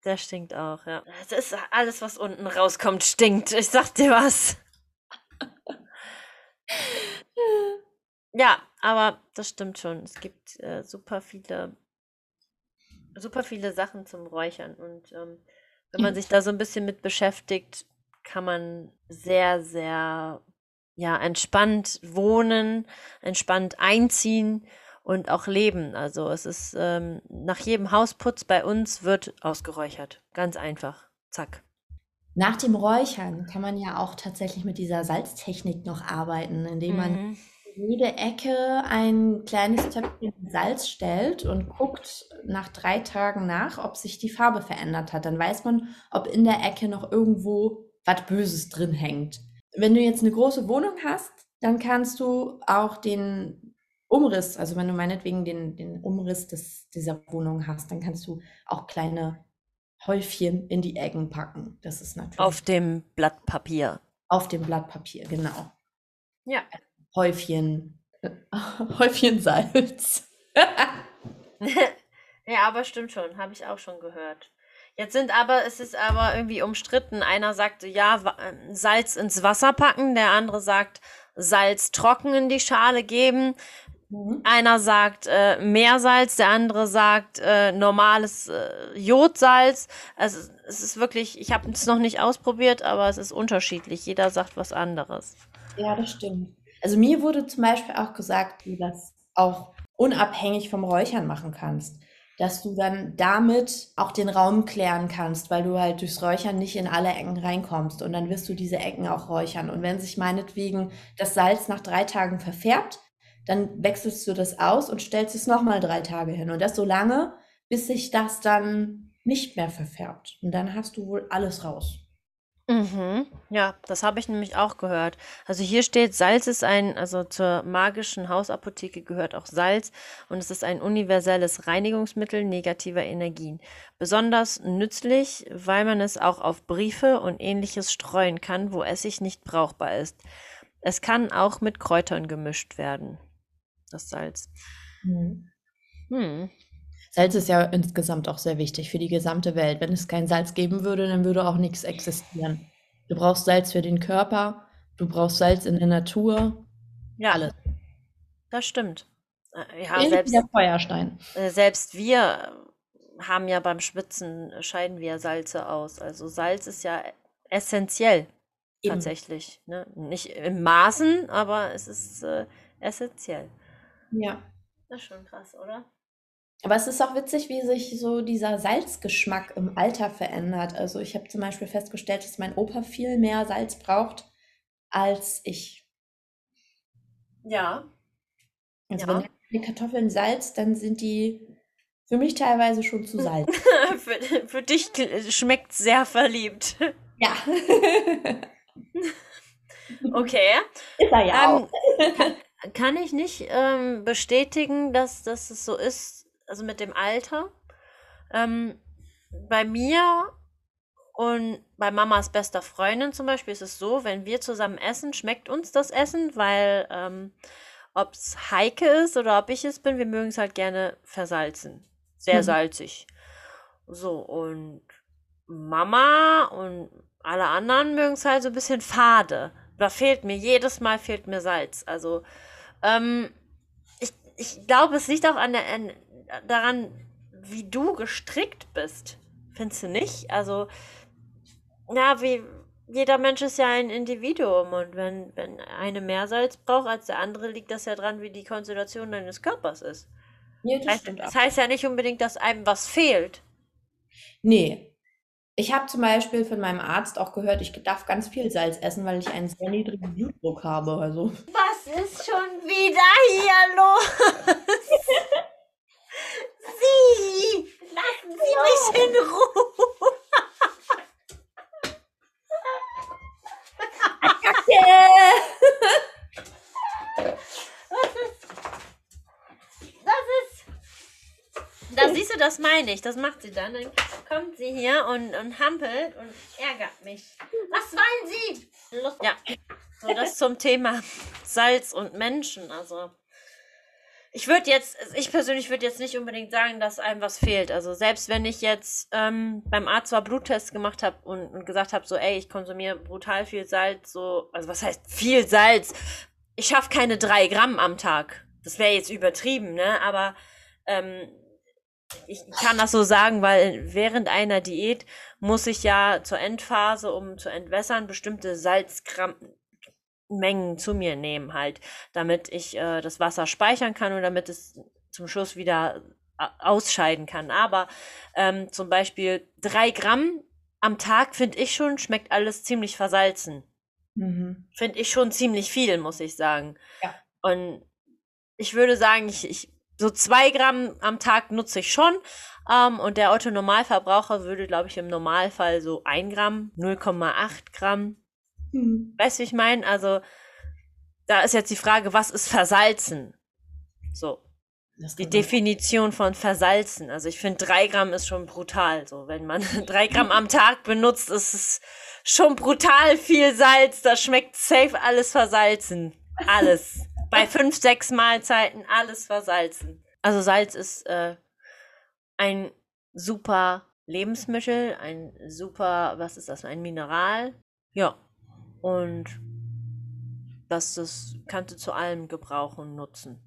Der stinkt auch, ja. Das ist alles, was unten rauskommt, stinkt. Ich sag dir was. ja, aber das stimmt schon. Es gibt äh, super viele, super viele Sachen zum Räuchern. Und ähm, wenn man sich da so ein bisschen mit beschäftigt, kann man sehr, sehr ja, entspannt wohnen, entspannt einziehen und auch leben. Also es ist ähm, nach jedem Hausputz bei uns wird ausgeräuchert. Ganz einfach. Zack. Nach dem Räuchern kann man ja auch tatsächlich mit dieser Salztechnik noch arbeiten, indem man Mhm. in jede Ecke ein kleines Töpfchen Salz stellt und guckt nach drei Tagen nach, ob sich die Farbe verändert hat. Dann weiß man, ob in der Ecke noch irgendwo was Böses drin hängt. Wenn du jetzt eine große Wohnung hast, dann kannst du auch den Umriss, also wenn du meinetwegen den, den Umriss des, dieser Wohnung hast, dann kannst du auch kleine Häufchen in die Ecken packen. Das ist natürlich Auf dem Blatt Papier. auf dem Blatt Papier, genau. Ja. Häufchen, [LAUGHS] Häufchen Salz. [LAUGHS] ja, aber stimmt schon, habe ich auch schon gehört. Jetzt sind aber, es ist aber irgendwie umstritten. Einer sagt, ja, ähm, Salz ins Wasser packen, der andere sagt, Salz trocken in die Schale geben. Mhm. Einer sagt äh, Meersalz, der andere sagt äh, normales äh, Jodsalz. Also es ist wirklich, ich habe es noch nicht ausprobiert, aber es ist unterschiedlich. Jeder sagt was anderes. Ja, das stimmt. Also mir wurde zum Beispiel auch gesagt, wie du das auch unabhängig vom Räuchern machen kannst. Dass du dann damit auch den Raum klären kannst, weil du halt durchs Räuchern nicht in alle Ecken reinkommst. Und dann wirst du diese Ecken auch räuchern. Und wenn sich meinetwegen das Salz nach drei Tagen verfärbt, dann wechselst du das aus und stellst es nochmal drei Tage hin. Und das so lange, bis sich das dann nicht mehr verfärbt. Und dann hast du wohl alles raus. Mhm. Ja, das habe ich nämlich auch gehört. Also hier steht, Salz ist ein, also zur magischen Hausapotheke gehört auch Salz und es ist ein universelles Reinigungsmittel negativer Energien. Besonders nützlich, weil man es auch auf Briefe und ähnliches streuen kann, wo Essig nicht brauchbar ist. Es kann auch mit Kräutern gemischt werden, das Salz. Mhm. Hm. Salz ist ja insgesamt auch sehr wichtig für die gesamte Welt. Wenn es kein Salz geben würde, dann würde auch nichts existieren. Du brauchst Salz für den Körper, du brauchst Salz in der Natur, Ja, alles. das stimmt. Äh, Ja, Ähnlich selbst, der Feuerstein. äh, selbst wir haben ja beim Schwitzen, äh, scheiden wir Salze aus. Also Salz ist ja essentiell Eben. tatsächlich. Ne? Nicht in Maßen, aber es ist äh, essentiell. Ja. Das ist schon krass, oder? Aber es ist auch witzig, wie sich so dieser Salzgeschmack im Alter verändert. Also ich habe zum Beispiel festgestellt, dass mein Opa viel mehr Salz braucht als ich. Ja. Also Ja. wenn die Kartoffeln salzt, dann sind die für mich teilweise schon zu salzig. [LAUGHS] für, für dich schmeckt sehr verliebt. Ja. [LAUGHS] Okay. Ist er ja. Ähm, kann, kann ich nicht ähm, bestätigen, dass, dass es so ist, also mit dem Alter. Ähm, bei mir und bei Mamas bester Freundin zum Beispiel ist es so, wenn wir zusammen essen, schmeckt uns das Essen, weil ähm, ob es Heike ist oder ob ich es bin, wir mögen es halt gerne versalzen. Sehr Mhm. salzig. So, und Mama und alle anderen mögen es halt so ein bisschen fade. Da fehlt mir, jedes Mal fehlt mir Salz. Also, ähm, ich, ich glaube, es liegt auch an der, an, daran, wie du gestrickt bist. Findest du nicht? Also, ja, wie jeder Mensch ist ja ein Individuum und wenn, wenn eine mehr Salz braucht als der andere, liegt das ja dran, wie die Konstellation deines Körpers ist. Ja, das Heißt, das heißt ja nicht unbedingt, dass einem was fehlt. Nee. Ich habe zum Beispiel von meinem Arzt auch gehört, ich darf ganz viel Salz essen, weil ich einen sehr niedrigen Blutdruck habe. Also. Was ist schon wieder hier los? Lassen Sie mich in Ruhe! Das ist. Da siehst du, das meine ich. Das macht sie dann. Dann kommt sie hier und, und hampelt und ärgert mich. Was wollen Sie? Ja. So, das zum Thema Salz und Menschen. Also. Ich würde jetzt, ich persönlich würde jetzt nicht unbedingt sagen, dass einem was fehlt. Also selbst wenn ich jetzt ähm, beim Arzt zwar Bluttests gemacht habe und, und gesagt habe, so, ey, ich konsumiere brutal viel Salz, so, also was heißt viel Salz? Ich schaffe keine drei Gramm am Tag. Das wäre jetzt übertrieben, ne? Aber ähm, ich kann das so sagen, weil während einer Diät muss ich ja zur Endphase, um zu entwässern, bestimmte Salzgramm Mengen zu mir nehmen halt, damit ich äh, das Wasser speichern kann und damit es zum Schluss wieder a- ausscheiden kann. Aber ähm, zum Beispiel drei Gramm am Tag finde ich schon, schmeckt alles ziemlich versalzen. Mhm. Finde ich schon ziemlich viel, muss ich sagen. Ja. Und ich würde sagen, ich, ich so zwei Gramm am Tag nutze ich schon. Ähm, und der Otto-Normalverbraucher würde, glaube ich, im Normalfall so ein Gramm, 0,8 Gramm Mhm. Weißt du, wie ich meine? Also, da ist jetzt die Frage, was ist versalzen? So, die Definition von versalzen. Also, ich finde, drei Gramm ist schon brutal. So, wenn man [LAUGHS] drei Gramm am Tag benutzt, ist es schon brutal viel Salz. Da schmeckt safe alles versalzen. Alles. Bei [LAUGHS] fünf, sechs Mahlzeiten alles versalzen. Also, Salz ist äh, ein super Lebensmittel, ein super, was ist das, ein Mineral. Ja. Und das, das kannst du zu allem gebrauchen und nutzen.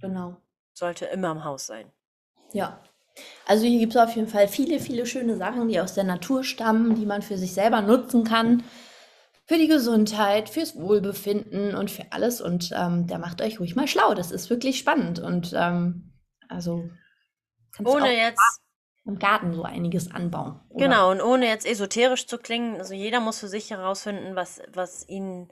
Genau. Sollte immer im Haus sein. Ja. Also hier gibt es auf jeden Fall viele, viele schöne Sachen, die aus der Natur stammen, die man für sich selber nutzen kann. Für die Gesundheit, fürs Wohlbefinden und für alles. Und ähm, der macht euch ruhig mal schlau. Das ist wirklich spannend. Und ähm, also kannst du Ohne jetzt, im Garten so einiges anbauen. Oder? genau, und ohne jetzt esoterisch zu klingen, also jeder muss für sich herausfinden, was, was ihn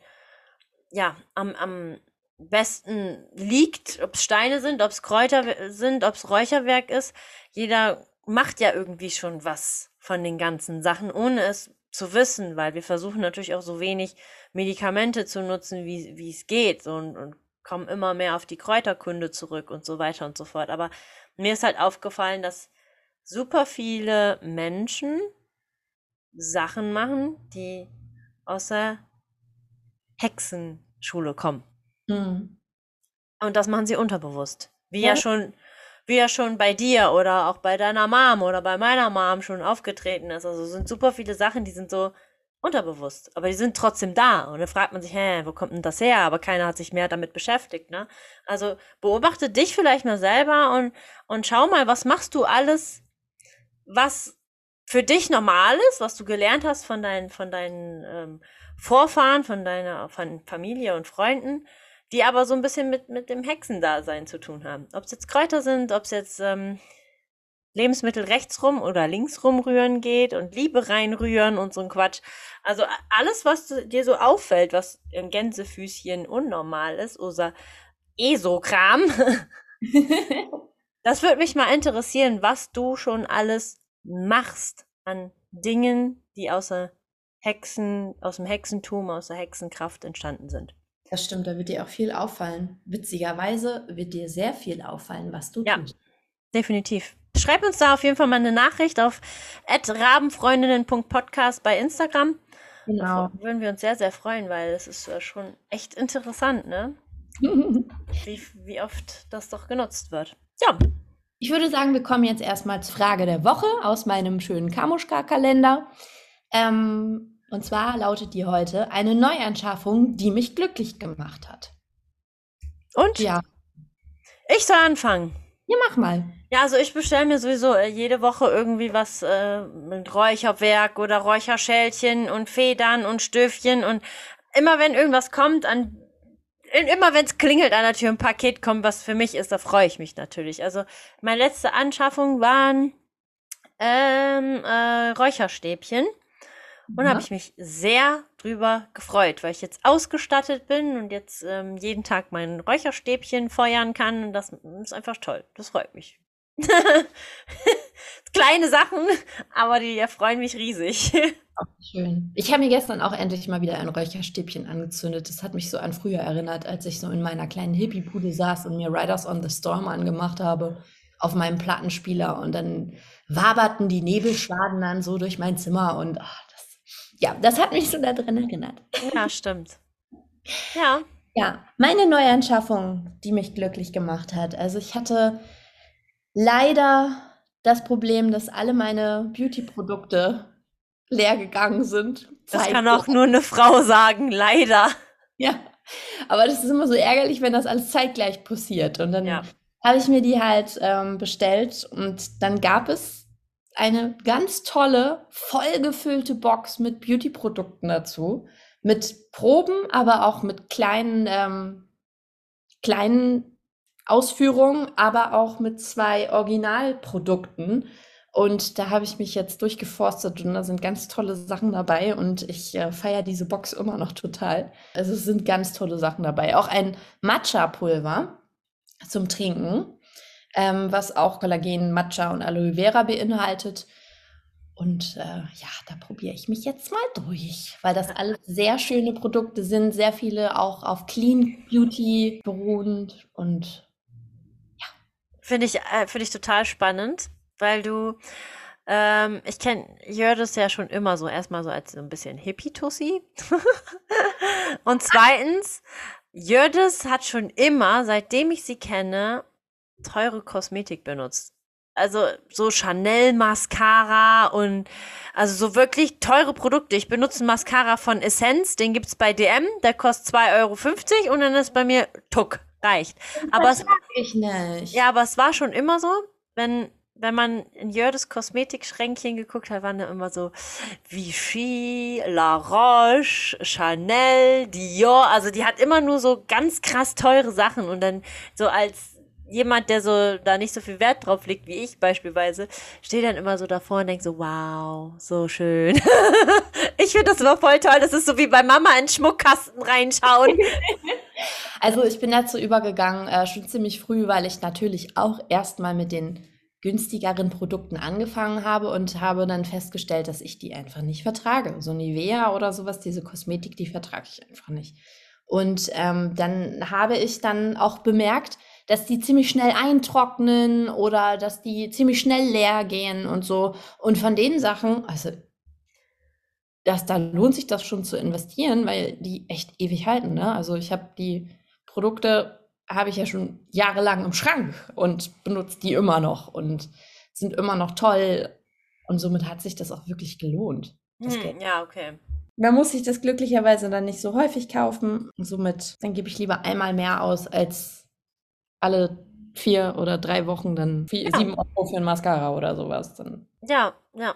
ja am, am besten liegt, ob es Steine sind, ob es Kräuter sind, ob es Räucherwerk ist. Jeder macht ja irgendwie schon was von den ganzen Sachen, ohne es zu wissen, weil wir versuchen natürlich auch so wenig Medikamente zu nutzen, wie wie es geht so, und, und kommen immer mehr auf die Kräuterkunde zurück und so weiter und so fort. Aber mir ist halt aufgefallen, dass super viele Menschen Sachen machen, die aus der Hexenschule kommen. Mhm. Und das machen sie unterbewusst. Wie ja Ja. schon, wie ja schon bei dir oder auch bei deiner Mom oder bei meiner Mom schon aufgetreten ist. Also es sind super viele Sachen, die sind so unterbewusst, aber die sind trotzdem da. Und dann fragt man sich, hä, wo kommt denn das her? Aber keiner hat sich mehr damit beschäftigt, ne? Also beobachte dich vielleicht mal selber und, und schau mal, was machst du alles, was für dich normal ist, was du gelernt hast von deinen, von deinen ähm, Vorfahren, von deiner von Familie und Freunden, die aber so ein bisschen mit, mit dem Hexendasein zu tun haben. Ob es jetzt Kräuter sind, ob es jetzt ähm, Lebensmittel rechts rum oder links rumrühren geht und Liebe reinrühren und so ein Quatsch. Also alles, was dir so auffällt, was im Gänsefüßchen unnormal ist oder ESO-Kram, [LAUGHS] [LAUGHS] das würde mich mal interessieren, was du schon alles machst an Dingen, die aus der Hexen, aus dem Hexentum, aus der Hexenkraft entstanden sind. Das stimmt, da wird dir auch viel auffallen. Witzigerweise wird dir sehr viel auffallen, was du Ja. tust. Definitiv. Schreib uns da auf jeden Fall mal eine Nachricht auf rabenfreundinnen.podcast bei Instagram. Genau. Da würden wir uns sehr, sehr freuen, weil es ist äh, schon echt interessant, ne? [LAUGHS] Wie, wie oft das doch genutzt wird. Ja, Ich würde sagen, wir kommen jetzt erstmal zur Frage der Woche aus meinem schönen Kamuschka-Kalender. Ähm, und zwar lautet die heute eine Neuanschaffung, die mich glücklich gemacht hat. und Ja, ich soll anfangen. Ja, mach mal. Ja, also ich bestelle mir sowieso äh, jede Woche irgendwie was äh, mit Räucherwerk oder Räucherschälchen und Federn und Stöfchen und immer wenn irgendwas kommt an immer wenn es klingelt an der Tür ein Paket kommt, was für mich ist, da freue ich mich natürlich. Also meine letzte Anschaffung waren ähm, äh, Räucherstäbchen. Und ja. habe ich mich sehr drüber gefreut, weil ich jetzt ausgestattet bin und jetzt ähm, jeden Tag mein Räucherstäbchen feuern kann. Und das ist einfach toll. Das freut mich. [LAUGHS] Kleine Sachen, aber die erfreuen mich riesig. [LAUGHS] Schön. Ich habe mir gestern auch endlich mal wieder ein Räucherstäbchen angezündet. Das hat mich so an früher erinnert, als ich so in meiner kleinen Hippie-Bude saß und mir Riders on the Storm angemacht habe auf meinem Plattenspieler und dann waberten die Nebelschwaden dann so durch mein Zimmer und ach, das, ja, das hat mich so da drin erinnert. Ja, stimmt. Ja. Ja, meine Neuanschaffung, die mich glücklich gemacht hat. Also ich hatte leider das Problem, dass alle meine Beauty-Produkte leer gegangen sind. Das kann auch nur eine Frau sagen, leider. Ja, aber das ist immer so ärgerlich, wenn das alles zeitgleich passiert. Und dann ja. habe ich mir die halt ähm, bestellt und dann gab es eine ganz tolle, vollgefüllte Box mit Beauty-Produkten dazu. Mit Proben, aber auch mit kleinen, ähm, kleinen Ausführungen, aber auch mit zwei Originalprodukten. Und da habe ich mich jetzt durchgeforstet und da sind ganz tolle Sachen dabei und ich äh, feiere diese Box immer noch total. Also es sind ganz tolle Sachen dabei. Auch ein Matcha-Pulver zum Trinken, ähm, was auch Kollagen, Matcha und Aloe Vera beinhaltet. Und äh, ja, da probiere ich mich jetzt mal durch, weil das alles sehr schöne Produkte sind, sehr viele auch auf Clean Beauty beruhend und. Finde ich, äh, find ich total spannend weil du, ähm, ich kenne Jördis ja schon immer so, erstmal so als so ein bisschen Hippie-Tussi. [LAUGHS] und zweitens, Jördis hat schon immer, seitdem ich sie kenne, teure Kosmetik benutzt. Also so Chanel Mascara und also so wirklich teure Produkte. Ich benutze einen Mascara von Essence, den gibt es bei DM, der kostet 2,50 Euro und dann ist bei mir Tuck, reicht. Aber es, ich nicht. Ja, aber es war schon immer so, wenn wenn man in Jördes Kosmetikschränkchen geguckt hat, waren da immer so Vichy, La Roche, Chanel, Dior. Also die hat immer nur so ganz krass teure Sachen und dann so als jemand, der so da nicht so viel Wert drauf legt wie ich beispielsweise, steht dann immer so davor und denkt so, wow, so schön. [LAUGHS] ich finde das immer voll toll. Das ist so wie bei Mama in Schmuckkasten reinschauen. [LAUGHS] Also ich bin dazu übergegangen, äh, schon ziemlich früh, weil ich natürlich auch erstmal mit den günstigeren Produkten angefangen habe und habe dann festgestellt, dass ich die einfach nicht vertrage. So Nivea oder sowas, diese Kosmetik, die vertrage ich einfach nicht. Und ähm, dann habe ich dann auch bemerkt, dass die ziemlich schnell eintrocknen oder dass die ziemlich schnell leer gehen und so. Und von den Sachen, also das, da lohnt sich das schon zu investieren, weil die echt ewig halten. Ne? Also ich habe die Produkte habe ich ja schon jahrelang im Schrank und benutze die immer noch und sind immer noch toll. Und somit hat sich das auch wirklich gelohnt. Hm, ja, okay. Man muss sich das glücklicherweise dann nicht so häufig kaufen. Somit, dann gebe ich lieber einmal mehr aus, als alle vier oder drei Wochen dann vier, ja. sieben Euro für ein Mascara oder sowas. Dann. Ja, ja.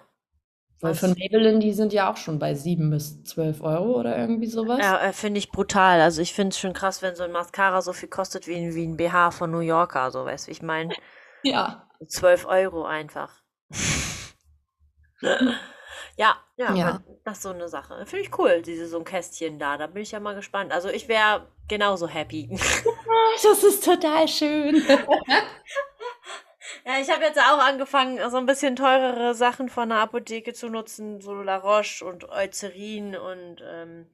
Weil von Maybelline, die sind ja auch schon bei 7 bis 12 Euro oder irgendwie sowas. Ja, äh, finde ich brutal. Also ich finde es schon krass, wenn so ein Mascara so viel kostet wie ein, wie ein BH von New Yorker, so weißt du, ich meine. [LAUGHS] Ja. 12 Euro einfach. [LAUGHS] ja, ja, ja, das ist so eine Sache. Finde ich cool, diese so ein Kästchen da. Da bin ich ja mal gespannt. Also ich wäre genauso happy. das ist total schön. [LAUGHS] Ja, ich habe jetzt auch angefangen, so ein bisschen teurere Sachen von der Apotheke zu nutzen, so La Roche und Eucerin und ähm,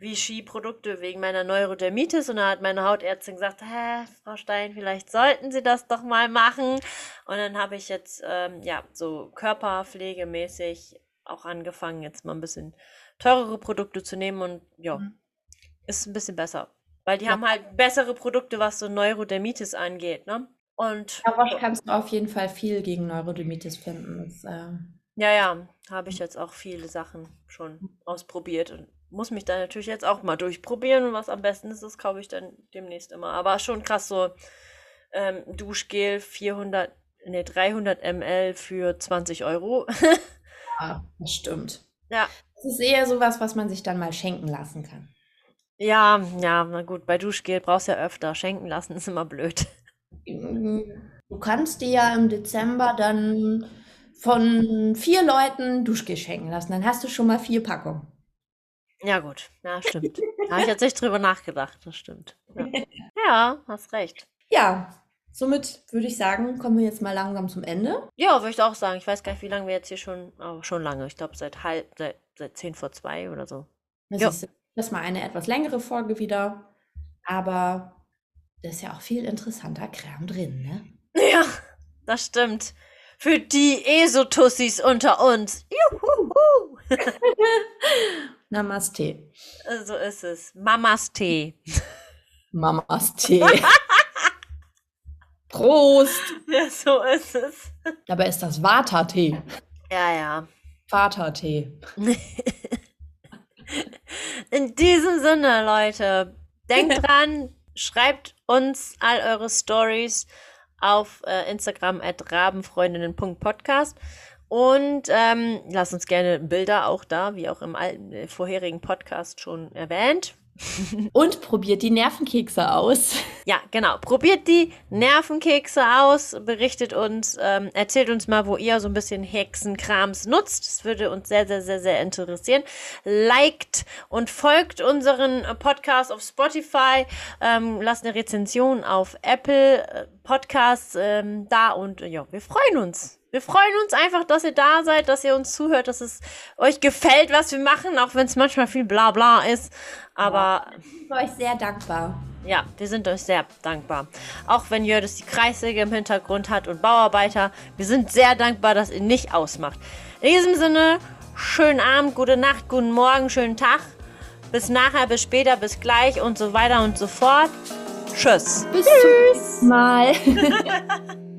Vichy-Produkte wegen meiner Neurodermitis. Und da hat meine Hautärztin gesagt, hä, Frau Stein, vielleicht sollten Sie das doch mal machen. Und dann habe ich jetzt, ähm, ja, so körperpflegemäßig auch angefangen, jetzt mal ein bisschen teurere Produkte zu nehmen und ja, mhm. ist ein bisschen besser. Weil die ja. haben halt bessere Produkte, was so Neurodermitis angeht, ne? Und ja, Roche kannst du auf jeden Fall viel gegen Neurodermitis finden. Das, äh ja, ja, habe ich jetzt auch viele Sachen schon ausprobiert und muss mich da natürlich jetzt auch mal durchprobieren und was am besten ist, das kaufe ich dann demnächst immer. Aber schon krass so, ähm, Duschgel 400, nee, 300 ml für 20 Euro. [LAUGHS] Ja, das stimmt. Ja. Das ist eher sowas, was man sich dann mal schenken lassen kann. Ja, ja, na gut, bei Duschgel brauchst du ja öfter. Schenken lassen ist immer blöd. Du kannst dir ja im Dezember dann von vier Leuten Duschgel schenken lassen. Dann hast du schon mal vier Packungen. Ja, gut. Ja, stimmt. Da habe ich jetzt nicht drüber nachgedacht. Das stimmt. Ja, ja hast recht. Ja, somit würde ich sagen, kommen wir jetzt mal langsam zum Ende. Ja, würde ich auch sagen. Ich weiß gar nicht, wie lange wir jetzt hier schon, oh, schon lange. Ich glaube, seit halb, seit, seit 10 vor 2 oder so. Das Ja. ist das mal eine etwas längere Folge wieder. Aber da ist ja auch viel interessanter Kram drin, ne? [LAUGHS] Ja, das stimmt. Für die Esotussis unter uns. Juhu. [LAUGHS] Namaste. So ist es. Mamas Tee. [LAUGHS] Prost! [LAUGHS] Ja, so ist es. Dabei ist das Vata-Tee. Ja, ja. Vater-Tee. [LAUGHS] In diesem Sinne, Leute, denkt dran, schreibt uns all eure Stories auf äh, Instagram at rabenfreundinnen.podcast und ähm, lasst uns gerne Bilder auch da, wie auch im alten, äh, vorherigen Podcast schon erwähnt. [LAUGHS] Und probiert die Nervenkekse aus. [LAUGHS] Ja, genau. Probiert die Nervenkekse aus, berichtet uns, ähm, erzählt uns mal, wo ihr so ein bisschen Hexenkrams nutzt. Das würde uns sehr, sehr, sehr, sehr interessieren. Liked und folgt unseren Podcast auf Spotify. Ähm, lasst eine Rezension auf Apple äh, Podcasts ähm, da und ja, wir freuen uns. Wir freuen uns einfach, dass ihr da seid, dass ihr uns zuhört, dass es euch gefällt, was wir machen, auch wenn es manchmal viel Blabla ist. Aber Ich bin euch sehr dankbar. ja, wir sind euch sehr dankbar. Auch wenn Jördis die Kreissäge im Hintergrund hat und Bauarbeiter, wir sind sehr dankbar, dass ihr nicht ausmacht. In diesem Sinne, schönen Abend, gute Nacht, guten Morgen, schönen Tag. Bis nachher, bis später, bis gleich und so weiter und so fort. Tschüss. Bis zum nächsten Mal. [LAUGHS]